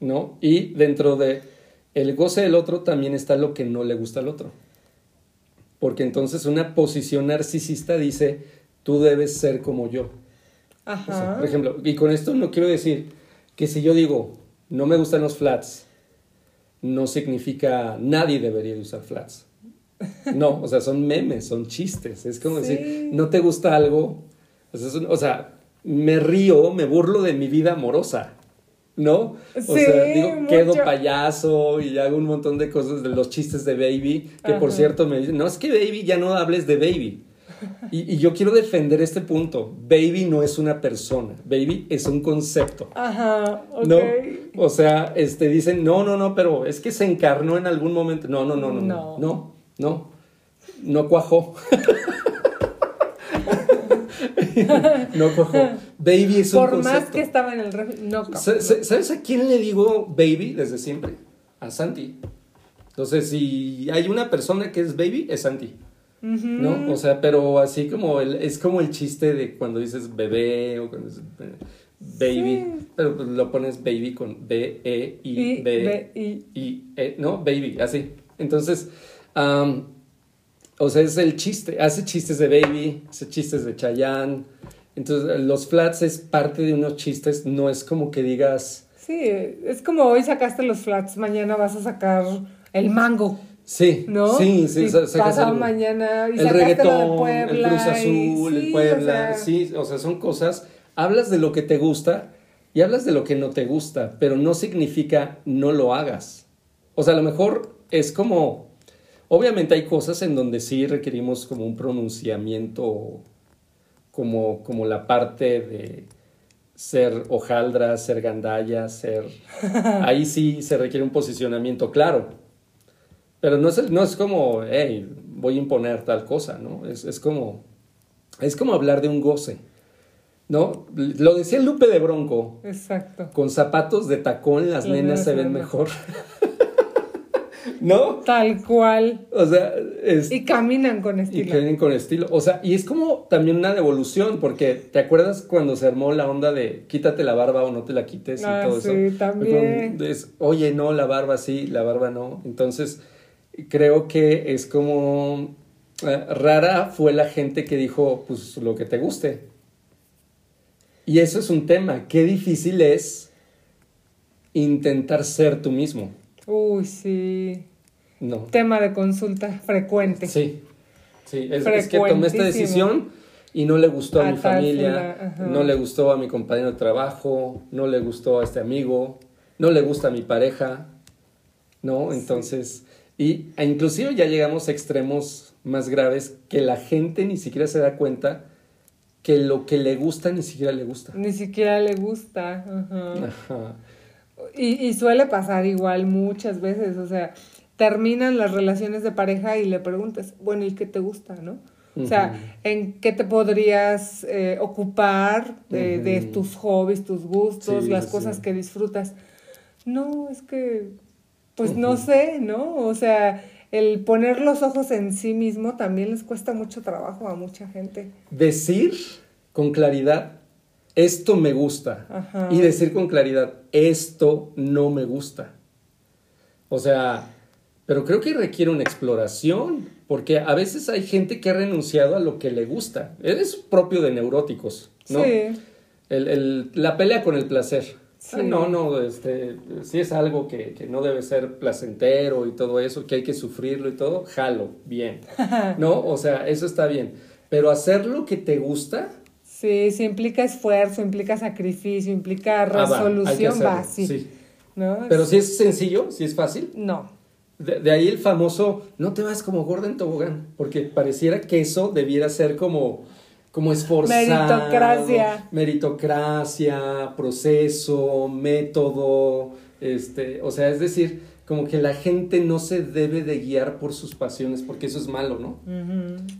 ¿no? Y dentro de el goce del otro también está lo que no le gusta al otro. Porque entonces una posición narcisista dice, tú debes ser como yo. O sea, Ajá. por ejemplo, y con esto no quiero decir que si yo digo, no me gustan los flats, no significa nadie debería de usar flats. No, o sea, son memes, son chistes. Es como Sí. decir, no te gusta algo. O sea, es un- o sea, me río, me burlo de mi vida amorosa. ¿No? O Sí, sea, digo, quedo mucho. payaso y hago un montón de cosas de los chistes de Baby, que por cierto me dicen, no, es que Baby, ya no hables de Baby. Y, y yo quiero defender este punto. Baby no es una persona, baby es un concepto. Ajá. Ok. ¿No? O sea, este dicen, no, no, no, pero es que se encarnó en algún momento. No, no, no, no, no, No. no, no, no cuajó. (laughs) no cuajó. Baby es un Por concepto. más que estaba en el refri, no. Sa- sa- ¿Sabes a quién le digo baby desde siempre? A Santi. Entonces, si hay una persona que es baby, es Santi. ¿No? O sea, pero así como el, es como el chiste de cuando dices bebé o cuando dices eh, baby, Sí. pero pues lo pones baby con B, E, I, Y, B, B, I. y E, ¿no? Baby, así. Entonces, am, o sea, es el chiste. Hace chistes de baby, hace chistes de Chayanne. Entonces, los flats es parte de unos chistes, no es como que digas, Sí, es como hoy sacaste los flats, mañana vas a sacar el mango, sí, ¿no? sí, sí, Y pasado mañana y el reggaetón, Puebla. el Cruz Azul, y- el Puebla, o sea, sí, o sea, son cosas, hablas de lo que te gusta y hablas de lo que no te gusta, pero no significa no lo hagas. O sea, a lo mejor es como, obviamente hay cosas en donde sí requerimos como un pronunciamiento, como, como la parte de ser hojaldra, ser gandalla, ser... (laughs) Ahí sí se requiere un posicionamiento claro. Pero no es, no es como, hey, voy a imponer tal cosa, ¿no? Es, es como, es como hablar de un goce, ¿no? Lo decía Lupe de Bronco, Exacto. con zapatos de tacón las nenas se ven mejor. (laughs) ¿No? Tal cual. O sea, es, Y caminan con y estilo. que vienen con estilo. O sea, y es como también una devolución, porque ¿te acuerdas cuando se armó la onda de quítate la barba o no te la quites y Ah, todo sí, eso? también. Es, Oye, no, la barba sí, la barba no. Entonces, creo que es como eh, rara fue la gente que dijo, pues lo que te guste. Y eso es un tema. Qué difícil es intentar ser tú mismo. Uy, sí. No. Tema de consulta frecuente. Sí, sí, es, es que tomé esta decisión y no le gustó a, A mi familia, no le gustó a mi compañero de trabajo, no le gustó a este amigo, no le gusta a mi pareja, ¿no? Entonces, y e inclusive ya llegamos a extremos más graves que la gente ni siquiera se da cuenta que lo que le gusta ni siquiera le gusta. Ni siquiera le gusta. Ajá. Ajá. Y, y suele pasar igual muchas veces, o sea, terminan las relaciones de pareja y le preguntas, bueno, ¿y qué te gusta, no? O sea. ¿en qué te podrías eh, ocupar de, tus hobbies, tus gustos, Sí, las cosas sí. que disfrutas? No, es que, pues no sé, ¿no? O sea, el poner los ojos en sí mismo también les cuesta mucho trabajo a mucha gente. Decir con claridad, esto me gusta. Ajá. Y decir con claridad, esto no me gusta. O sea, pero creo que requiere una exploración, porque a veces hay gente que ha renunciado a lo que le gusta. Es propio de neuróticos, ¿no? Sí, El- el- la pelea con el placer. Ah, no, no, este, si es algo que, que, no debe ser placentero y todo eso, que hay que sufrirlo y todo, jalo, bien. (laughs) ¿No? O sea, eso está bien. Pero hacer lo que te gusta. Sí, sí implica esfuerzo, implica sacrificio, implica resolución, ah, va, sí. ¿No? Pero si es sencillo, si es fácil. No. De, de, ahí el famoso, no te vas como gorda en tobogán, porque pareciera que eso debiera ser como como esforzado. Meritocracia. Meritocracia, proceso, método, este, o sea, es decir, como que la gente no se debe de guiar por sus pasiones, porque eso es malo, ¿no?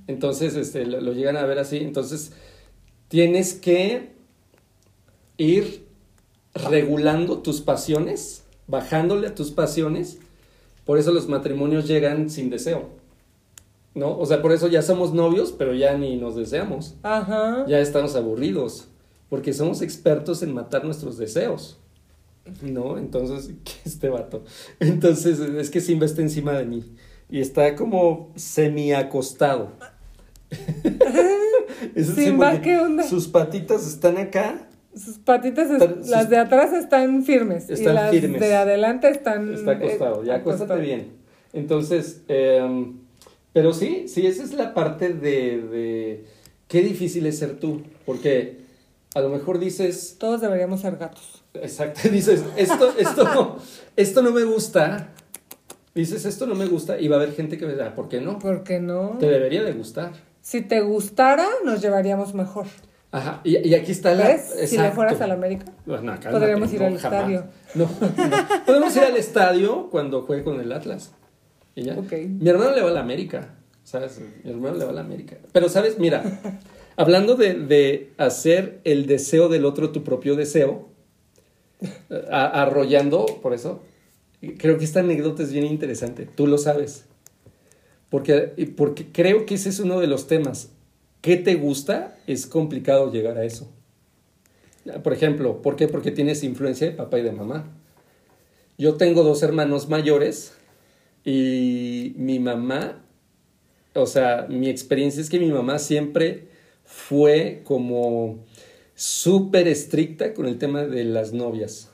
Entonces, este, lo, llegan a ver así, entonces tienes que ir regulando tus pasiones, bajándole a tus pasiones, por eso los matrimonios llegan sin deseo. ¿No? O sea, por eso ya somos novios, pero ya ni nos deseamos. Ajá. Ya estamos aburridos, porque somos expertos en matar nuestros deseos. ¿No? Entonces, (laughs) ¿qué este vato? Entonces, es que Simba está encima de mí y está como semi acostado. (laughs) Simba, ¿qué onda? Sus patitas están acá. Sus patitas, las de atrás están firmes. Están y las firmes. de adelante están. Está acostado, ya acuéstate bien. Entonces, eh, pero sí, sí, esa es la parte de, de qué difícil es ser tú, porque a lo mejor dices... Todos deberíamos ser gatos. Exacto, (laughs) dices, esto, esto, esto no me gusta, dices, esto no me gusta, y va a haber gente que me dirá, ¿por qué no? ¿Por qué no? Te debería de gustar. Si te gustara, nos llevaríamos mejor. Ajá, y, y aquí está la... ¿Ves? Si le fueras a la América, bueno, podríamos ir al estadio. No, no, podemos ir al estadio cuando juegue con el Atlas. Y ya. Mi hermano le va a la América, ¿sabes? Mi hermano le va a la América. Pero, ¿sabes? Mira, hablando de, de hacer el deseo del otro tu propio deseo, arrollando, por eso, creo que esta anécdota es bien interesante. Tú lo sabes. Porque, porque creo que ese es uno de los temas. ¿Qué te gusta? Es complicado llegar a eso. Por ejemplo, ¿por qué? Porque tienes influencia de papá y de mamá. Yo tengo dos hermanos mayores y mi mamá, o sea, mi experiencia es que mi mamá siempre fue como súper estricta con el tema de las novias.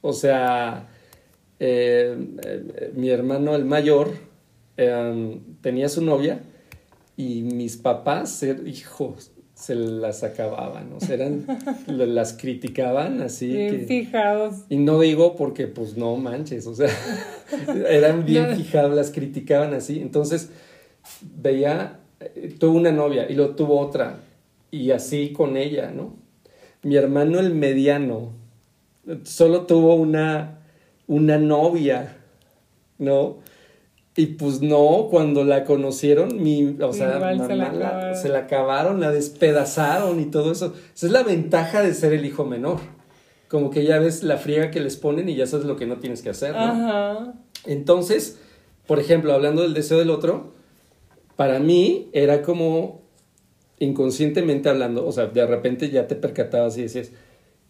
O sea, eh, eh, mi hermano el mayor em, tenía su novia y mis papás, hijos, se las acababan, o sea, eran, las criticaban así. Bien fijados. Y no digo porque, pues, no manches, o sea, (laughs) eran bien fijados, las criticaban así. Entonces, veía, eh, tuvo una novia y lo tuvo otra, y así con ella, ¿no? Mi hermano el mediano solo tuvo una, una novia, ¿no? Y pues no, cuando la conocieron, mi, o sea, mamá se la, se la, acabaron, la despedazaron y todo eso. Esa es la ventaja de ser el hijo menor. Como que ya ves la friega que les ponen y ya sabes lo que no tienes que hacer, ¿no? Ajá. Entonces, por ejemplo, hablando del deseo del otro, para mí era como inconscientemente hablando, o sea, de repente ya te percatabas y decías,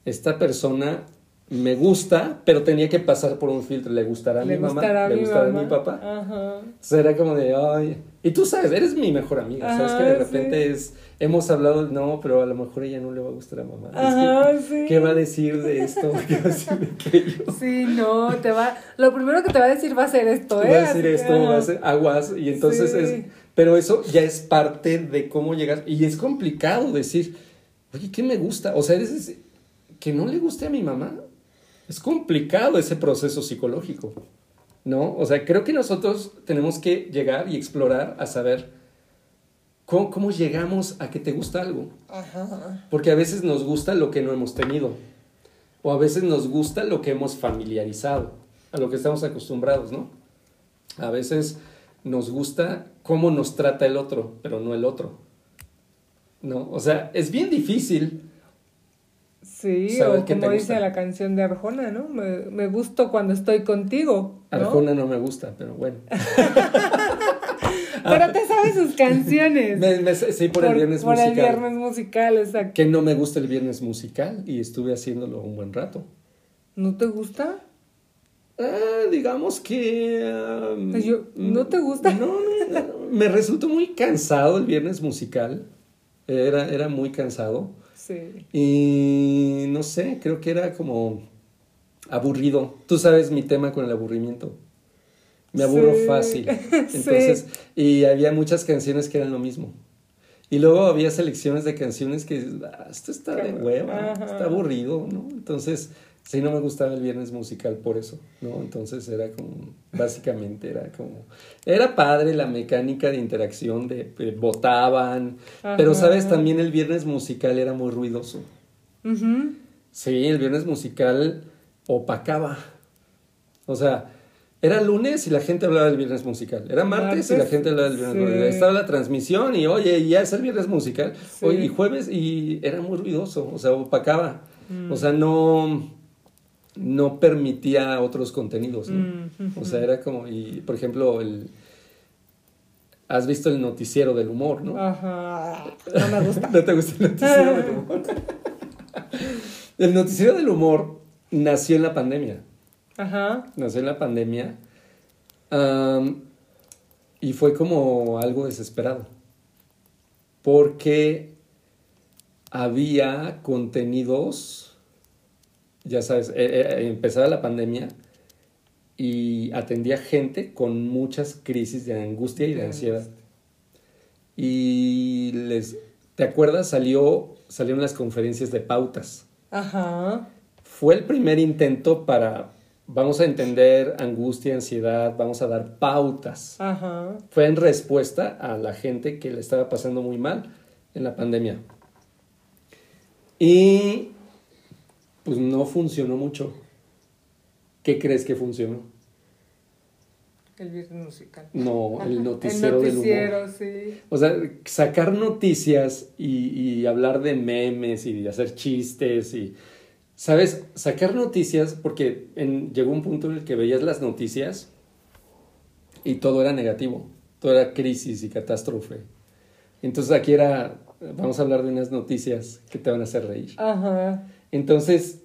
esta persona me gusta, pero tenía que pasar por un filtro. ¿Le gustará a mi mamá? ¿Le gustará a mi papá? Ajá. era como de, ay. Y tú sabes, eres mi mejor amiga. sabes que de repente es. Hemos hablado, no, pero a lo mejor ella no le va a gustar a mamá. Ajá, sí. ¿Qué va a decir de esto? (laughs) ¿Qué va a decir de aquello? Sí, no, te va. Lo primero que te va a decir va a ser esto, ¿eh? Va a decir esto, va a ser aguas. Y entonces es. Pero eso ya es parte de cómo llegar. Y es complicado decir, oye, ¿qué me gusta? O sea, eres. Que no le guste a mi mamá es complicado ese proceso psicológico, ¿no? O sea, creo que nosotros tenemos que llegar y explorar a saber cómo, llegamos a que te gusta algo. Porque a veces nos gusta lo que no hemos tenido. O a veces nos gusta lo que hemos familiarizado, a lo que estamos acostumbrados, ¿no? A veces nos gusta cómo nos trata el otro, pero no el otro. ¿No? O sea, es bien difícil Sí, o como dice la canción de Arjona, ¿no? Me, me gusto cuando estoy contigo. Arjona no me gusta, pero bueno. (laughs) pero te sabes sus canciones. sí, por, el viernes musical. Por el viernes musical, exacto. Que no me gusta el viernes musical y estuve haciéndolo un buen rato. ¿No te gusta? Ah, digamos que... Pues yo, ¿No te gusta? No, no, me resultó muy cansado el viernes musical. Era, era muy cansado. Sí. Y no sé, creo que era como aburrido. Tú sabes mi tema con el aburrimiento. Me aburro Sí. fácil. (laughs) Entonces, y había muchas canciones que eran lo mismo. Y luego había selecciones de canciones que "Ah, esto está de hueva, Ajá. está aburrido, ¿no? Entonces, sí no me gustaba el viernes musical por eso, ¿no? Entonces era como, básicamente era como, era padre la mecánica de interacción, de, de votaban, pero Ajá. sabes, también el viernes musical era muy ruidoso. Sí, el viernes musical opacaba. O sea, era lunes y la gente hablaba del viernes musical. Era martes, y la gente hablaba del viernes sí. musical. Estaba la transmisión y, oye, ya es el viernes musical. Sí. Oye, y jueves y era muy ruidoso, o sea, opacaba. Mm. O sea, no, no permitía otros contenidos, ¿no? Mm. O sea, era como, y por ejemplo, el... Has visto el noticiero del humor, ¿no? Ajá. (laughs) No me gusta. ¿No te gusta el noticiero del (laughs) humor? el noticiero del humor nació en la pandemia. Ajá. Nació en la pandemia. y fue como algo desesperado. Porque había contenidos, ya sabes, eh, eh, empezaba la pandemia y atendía gente con muchas crisis de angustia y de ansiedad. Y les, ¿te acuerdas? Salió, salieron las conferencias de pautas. Ajá. Fue el primer intento para, vamos a entender angustia, ansiedad, vamos a dar pautas. Ajá. Fue en respuesta a la gente que le estaba pasando muy mal en la pandemia. Y pues no funcionó mucho. ¿Qué crees que funcionó? El viernes musical. No, el noticiero, El del humor. noticiero, sí. O sea, sacar noticias y, y hablar de memes y hacer chistes y, ¿sabes? Sacar noticias porque en- llegó un punto en el que veías las noticias y todo era negativo, todo era crisis y catástrofe. Entonces aquí era, vamos a hablar de unas noticias que te van a hacer reír. Ajá. Entonces,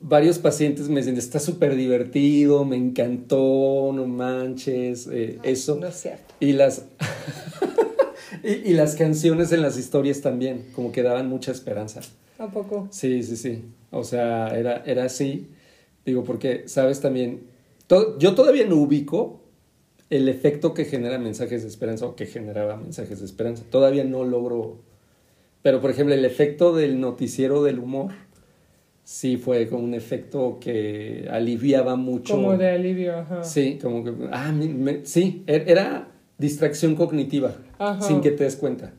varios pacientes me dicen, está súper divertido, me encantó, no manches, eh, eso. No es cierto. Y las, (laughs) y, y las canciones en las historias también, como que daban mucha esperanza. ¿A poco? Sí, sí, sí. O sea, era, era así. Digo, porque, sabes también, to- yo todavía no ubico el efecto que genera mensajes de esperanza o que generaba mensajes de esperanza. Todavía no logro. Pero, por ejemplo, el efecto del noticiero del humor, sí fue como un efecto que aliviaba mucho. Como de alivio, ajá. Sí, como que, ah, mi- me- sí, er- era distracción cognitiva, Ajá. sin que te des cuenta.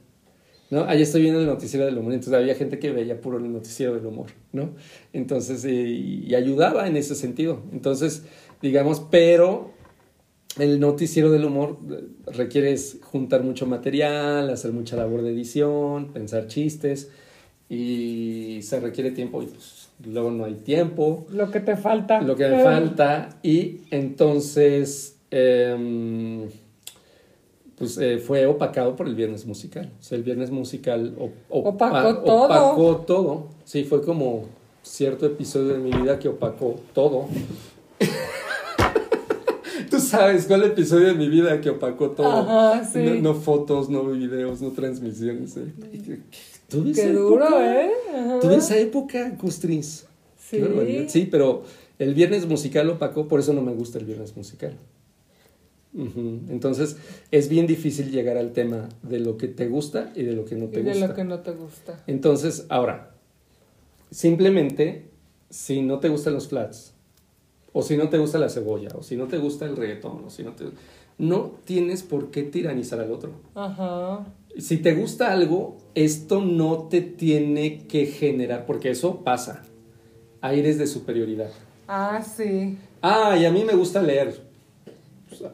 ¿No? Ahí estoy viendo el noticiero del humor, entonces había gente que veía puro el noticiero del humor, ¿no? Entonces, y, y ayudaba en ese sentido. Entonces, digamos, pero el noticiero del humor eh, requiere juntar mucho material, hacer mucha labor de edición, pensar chistes, y se requiere tiempo, y pues luego no hay tiempo. Lo que te falta. lo que me Eh, falta y entonces em, pues eh, fue opacado por el viernes musical. O sea el viernes musical op- opa- Opacó todo. opacó todo. Sí fue como cierto episodio de mi vida que opacó todo sabes cuál episodio de mi vida que opacó todo Ajá, sí. no, no fotos no videos no transmisiones eh. ¿Tú ves Qué esa duro, época? ¿eh? Ajá. ¿Tú ves esa época, Custris? Sí. Qué. Sí, pero el viernes musical opacó, por eso no me gusta el viernes musical. Ujú. Entonces, es bien difícil llegar al tema de lo que te gusta y de lo que no Y te de gusta. lo que no te gusta. Entonces, ahora, simplemente, si no te gustan los flats, o si no te gusta la cebolla, o si no te gusta el reggaetón, o si no te... No tienes por qué tiranizar al otro. Ajá. Si te gusta algo, esto no te tiene que generar, porque eso pasa, aires de superioridad. Ah, sí. Ah, y a mí me gusta leer.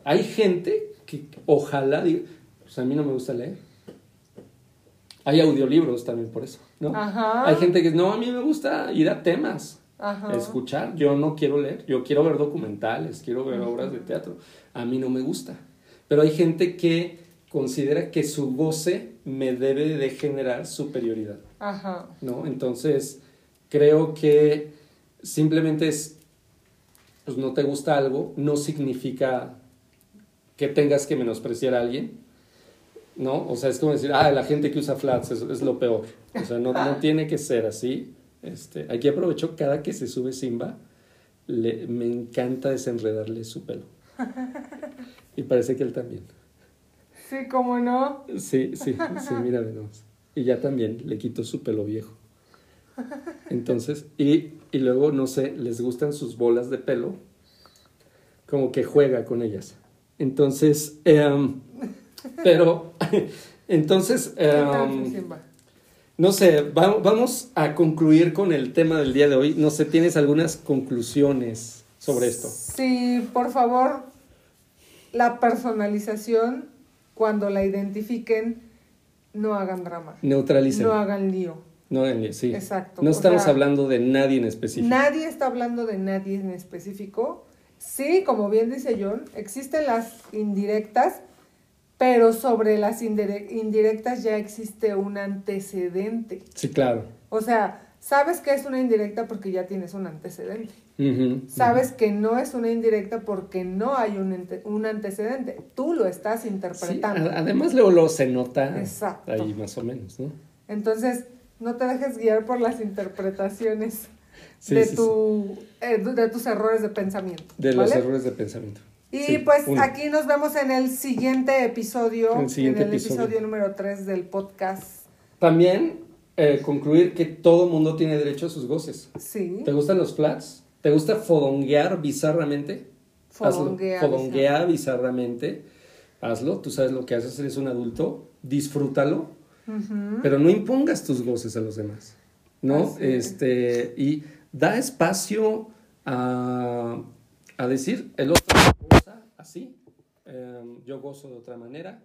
Hay gente que ojalá diga, pues a mí no me gusta leer. Hay audiolibros también por eso, ¿no? Ajá. Hay gente que no, a mí me gusta ir a temas, Ajá. escuchar. Yo no quiero leer, yo quiero ver documentales, quiero ver obras de teatro. A mí no me gusta. Pero hay gente que considera que su goce me debe de generar superioridad, Ajá. ¿no? Entonces, creo que simplemente es, pues no te gusta algo, no significa que tengas que menospreciar a alguien, ¿no? O sea, es como decir, ah, la gente que usa flats es, es lo peor. O sea, no, no (laughs) tiene que ser así, Este, aquí aprovecho cada que se sube Simba, le, me encanta desenredarle su pelo. (laughs) Y parece que él también. Sí, cómo no. Sí, sí, sí, mira. Y ya también le quito su pelo viejo. Entonces, y, y luego, no sé, les gustan sus bolas de pelo, como que juega con ellas. Entonces, em, pero, (laughs) entonces, ¿Qué tal, em, Simba? No sé, va- vamos a concluir con el tema del día de hoy. No sé, ¿tienes algunas conclusiones sobre esto? Sí, por favor, la personalización, cuando la identifiquen, no hagan drama. Neutralicen. No hagan lío. No, en- sí. Exacto, No estamos sea, hablando de nadie en específico. Nadie está hablando de nadie en específico. Sí, como bien dice John, existen las indirectas, pero sobre las indire- indirectas ya existe un antecedente. Sí, claro. O sea, sabes que es una indirecta porque ya tienes un antecedente. Sabes que no es una indirecta porque no hay un, un antecedente. Tú lo estás Sí, interpretando. a- además luego, luego se nota Exacto. ahí más o menos, ¿no? Entonces, no te dejes guiar por las interpretaciones Sí, de, sí, sí. tu, eh, de tus errores de pensamiento. De los errores de pensamiento. Y Sí, pues uno. aquí nos vemos en el siguiente episodio, El siguiente en el episodio. episodio. número 3 del podcast. También eh, concluir que todo mundo tiene derecho a sus goces. Sí. ¿Te gustan los flats? ¿Te gusta fodonguear bizarramente? Hazlo. Fodonguea, Fodonguea bizarramente. Hazlo. Tú sabes lo que haces, eres un adulto. Disfrútalo. Pero no impongas tus goces a los demás. ¿No? Así es. Este, y da espacio a, a decir, el otro así, eh, yo gozo de otra manera.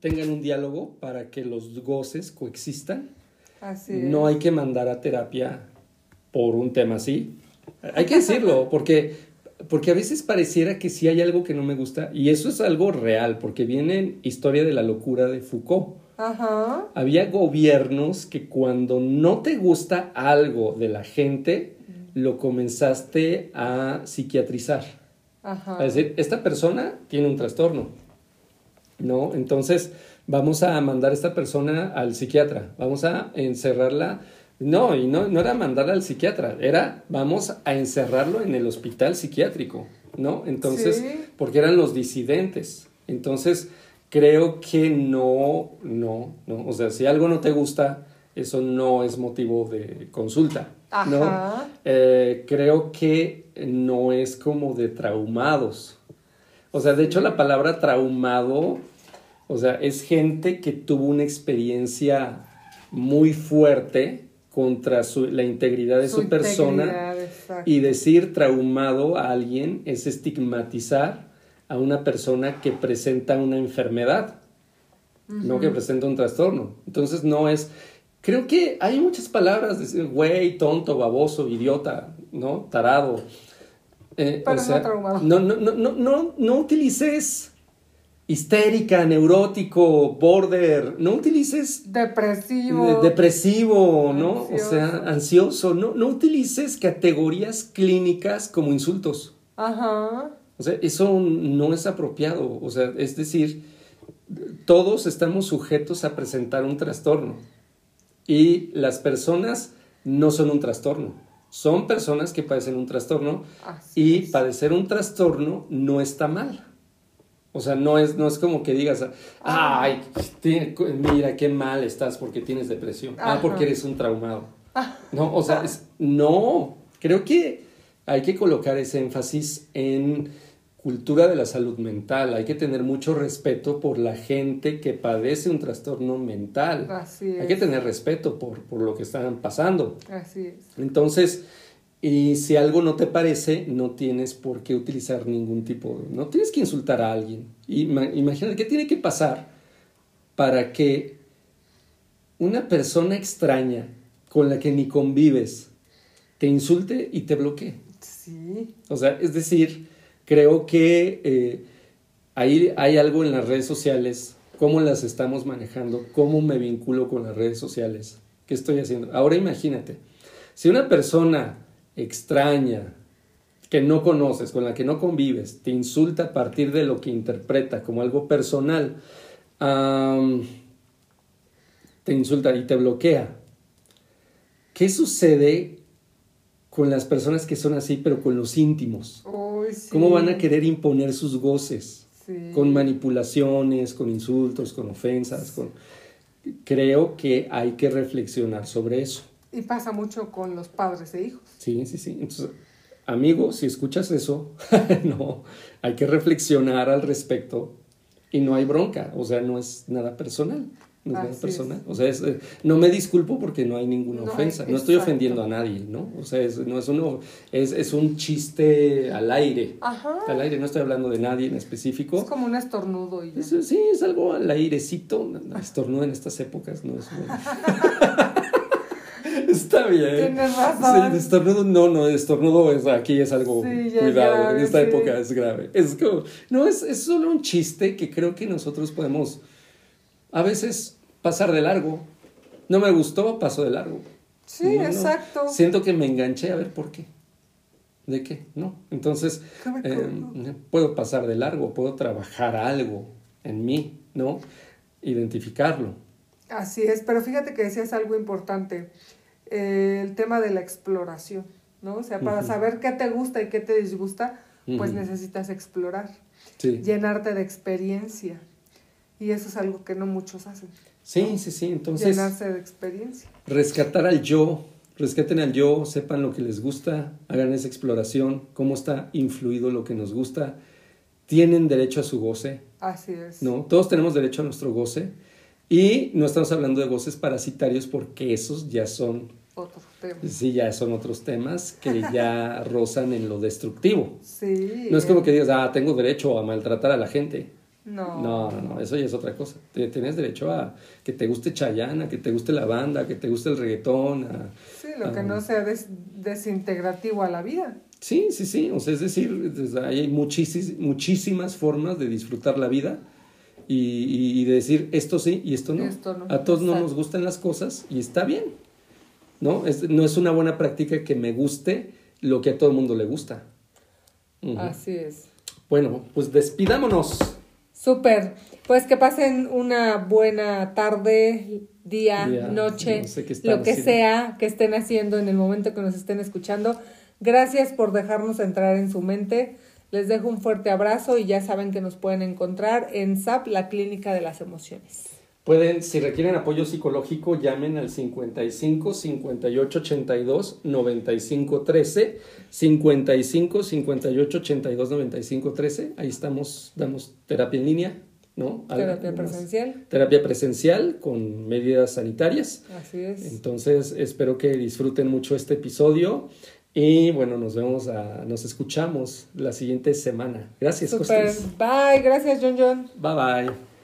Tengan un diálogo para que los goces coexistan. Así es. No hay que mandar a terapia por un tema así. Hay que decirlo, (laughs) porque, porque a veces pareciera que sí hay algo que no me gusta, y eso es algo real, porque viene en Historia de la Locura de Foucault. Ajá. Había gobiernos que cuando no te gusta algo de la gente, lo comenzaste a psiquiatrizar. Ajá. Es decir, esta persona tiene un trastorno, ¿no? Entonces, vamos a mandar a esta persona al psiquiatra, vamos a encerrarla. No, y no, no era mandarla al psiquiatra, era vamos a encerrarlo en el hospital psiquiátrico, ¿no? Entonces, Sí. porque eran los disidentes. Entonces, creo que no, no, no. O sea, si algo no te gusta, eso no es motivo de consulta, ¿no? Eh, creo que no es como de traumados. O sea, de hecho la palabra traumado, o sea, es gente que tuvo una experiencia muy fuerte contra su- la integridad de su, persona y decir traumado a alguien es estigmatizar a una persona que presenta una enfermedad, no que presenta un trastorno. Entonces no es... Creo que hay muchas palabras, decir güey, tonto, baboso, idiota, ¿no? Tarado. Eh, Pero no traumado. No, no, no, no, no, no utilices histérica, neurótico, border, no utilices Depresivo. de- depresivo, ¿no? Ansioso. O sea, ansioso. No, no utilices categorías clínicas como insultos. Ajá. O sea, eso no es apropiado. O sea, es decir, todos estamos sujetos a presentar un trastorno. Y las personas no son un trastorno. Son personas que padecen un trastorno Así y es. padecer un trastorno no está mal. O sea, no es, no es como que digas, Ah. ay, mira qué mal estás porque tienes depresión. Ah, porque eres un traumado. No, o sea, es- no. Creo que hay que colocar ese énfasis en cultura de la salud mental. Hay que tener mucho respeto por la gente que padece un trastorno mental. Así es. Hay que tener respeto por, por lo que están pasando. Así es. Entonces, y si algo no te parece, no tienes por qué utilizar ningún tipo, de- no tienes que insultar a alguien. Ima- Imagínate qué tiene que pasar para que una persona extraña con la que ni convives te insulte y te bloquee. Sí. O sea, es decir, creo que eh, ahí hay algo en las redes sociales, cómo las estamos manejando, cómo me vinculo con las redes sociales, qué estoy haciendo. Ahora imagínate, si una persona extraña, que no conoces, con la que no convives, te insulta a partir de lo que interpreta como algo personal, te insulta y te bloquea. ¿Qué sucede con las personas que son así, pero con los íntimos? Sí. ¿Cómo van a querer imponer sus goces? Sí. Con manipulaciones, con insultos, con ofensas, con... Creo que hay que reflexionar sobre eso. Y pasa mucho con los padres e hijos. Sí, sí, sí. Entonces, amigo, si escuchas eso, (laughs) no, hay que reflexionar al respecto y no hay bronca, o sea, no es nada personal. O sea, es, eh, no me disculpo porque no hay ninguna No ofensa. no estoy exacto. ofendiendo a nadie, ¿no? O sea, es, no es, uno, es, es un chiste al aire. Ajá. Al aire, no estoy hablando de nadie en específico. Es como un estornudo y ya. Sí, es algo al airecito. Estornuda en estas épocas, no es. (laughs) Está bien. Tienes razón. Sí, estornudo, no, no, estornudo es, aquí es algo, Sí, ya es cuidado, grave, en esta sí. época es grave. Es como, no, es, es solo un chiste que creo que nosotros podemos a veces pasar de largo. No me gustó, paso de largo. Sí, No, no. exacto. Siento que me enganché a ver por qué. ¿De qué? No. Entonces, eh, puedo pasar de largo, puedo trabajar algo en mí, ¿no? Identificarlo. Así es, pero fíjate que decías algo importante, eh, el tema de la exploración, ¿no? O sea, para saber qué te gusta y qué te disgusta, pues necesitas explorar, Sí. llenarte de experiencia. Y eso es algo que no muchos hacen, Sí, sí, sí. Entonces, llenarse de experiencia. rescatar al yo, rescaten al yo, sepan lo que les gusta, hagan esa exploración, cómo está influido lo que nos gusta. Tienen derecho a su goce, Así es. ¿no? Todos tenemos derecho a nuestro goce. Y no estamos hablando de goces parasitarios porque esos ya son, Otro tema. sí, ya son otros temas que ya (laughs) rozan en lo destructivo. Sí. No es como eh, que digas, ah, tengo derecho a maltratar a la gente. No. No, no, no, eso ya es otra cosa. Tienes derecho a que te guste Chayanne, a que te guste la banda, que te guste el reggaetón. a- Sí, lo que no sea des- desintegrativo a la vida. Sí, sí, sí. O sea, es decir, hay muchísis- muchísimas formas de disfrutar la vida y, de decir esto sí y esto no. Esto no. A todos no nos gustan las cosas y está bien. ¿No? Es, no es una buena práctica que me guste lo que a todo el mundo le gusta. Así es. Bueno, pues despidámonos. Súper. Pues que pasen una buena tarde, día, Día, noche, no sé lo que haciendo. sea que estén haciendo en el momento que nos estén escuchando. Gracias por dejarnos entrar en su mente. Les dejo un fuerte abrazo y ya saben que nos pueden encontrar en SAP, la Clínica de las Emociones. Pueden, si requieren apoyo psicológico, llamen al 55 58 82 95 13. 55 58 82 95 13. Ahí estamos, damos terapia en línea, ¿no? Terapia Algunas- presencial. Terapia presencial con medidas sanitarias. Así es. Entonces, espero que disfruten mucho este episodio. Y bueno, nos vemos, a, nos escuchamos la siguiente semana. Gracias. Costis. Bye. Gracias, John John. Bye bye.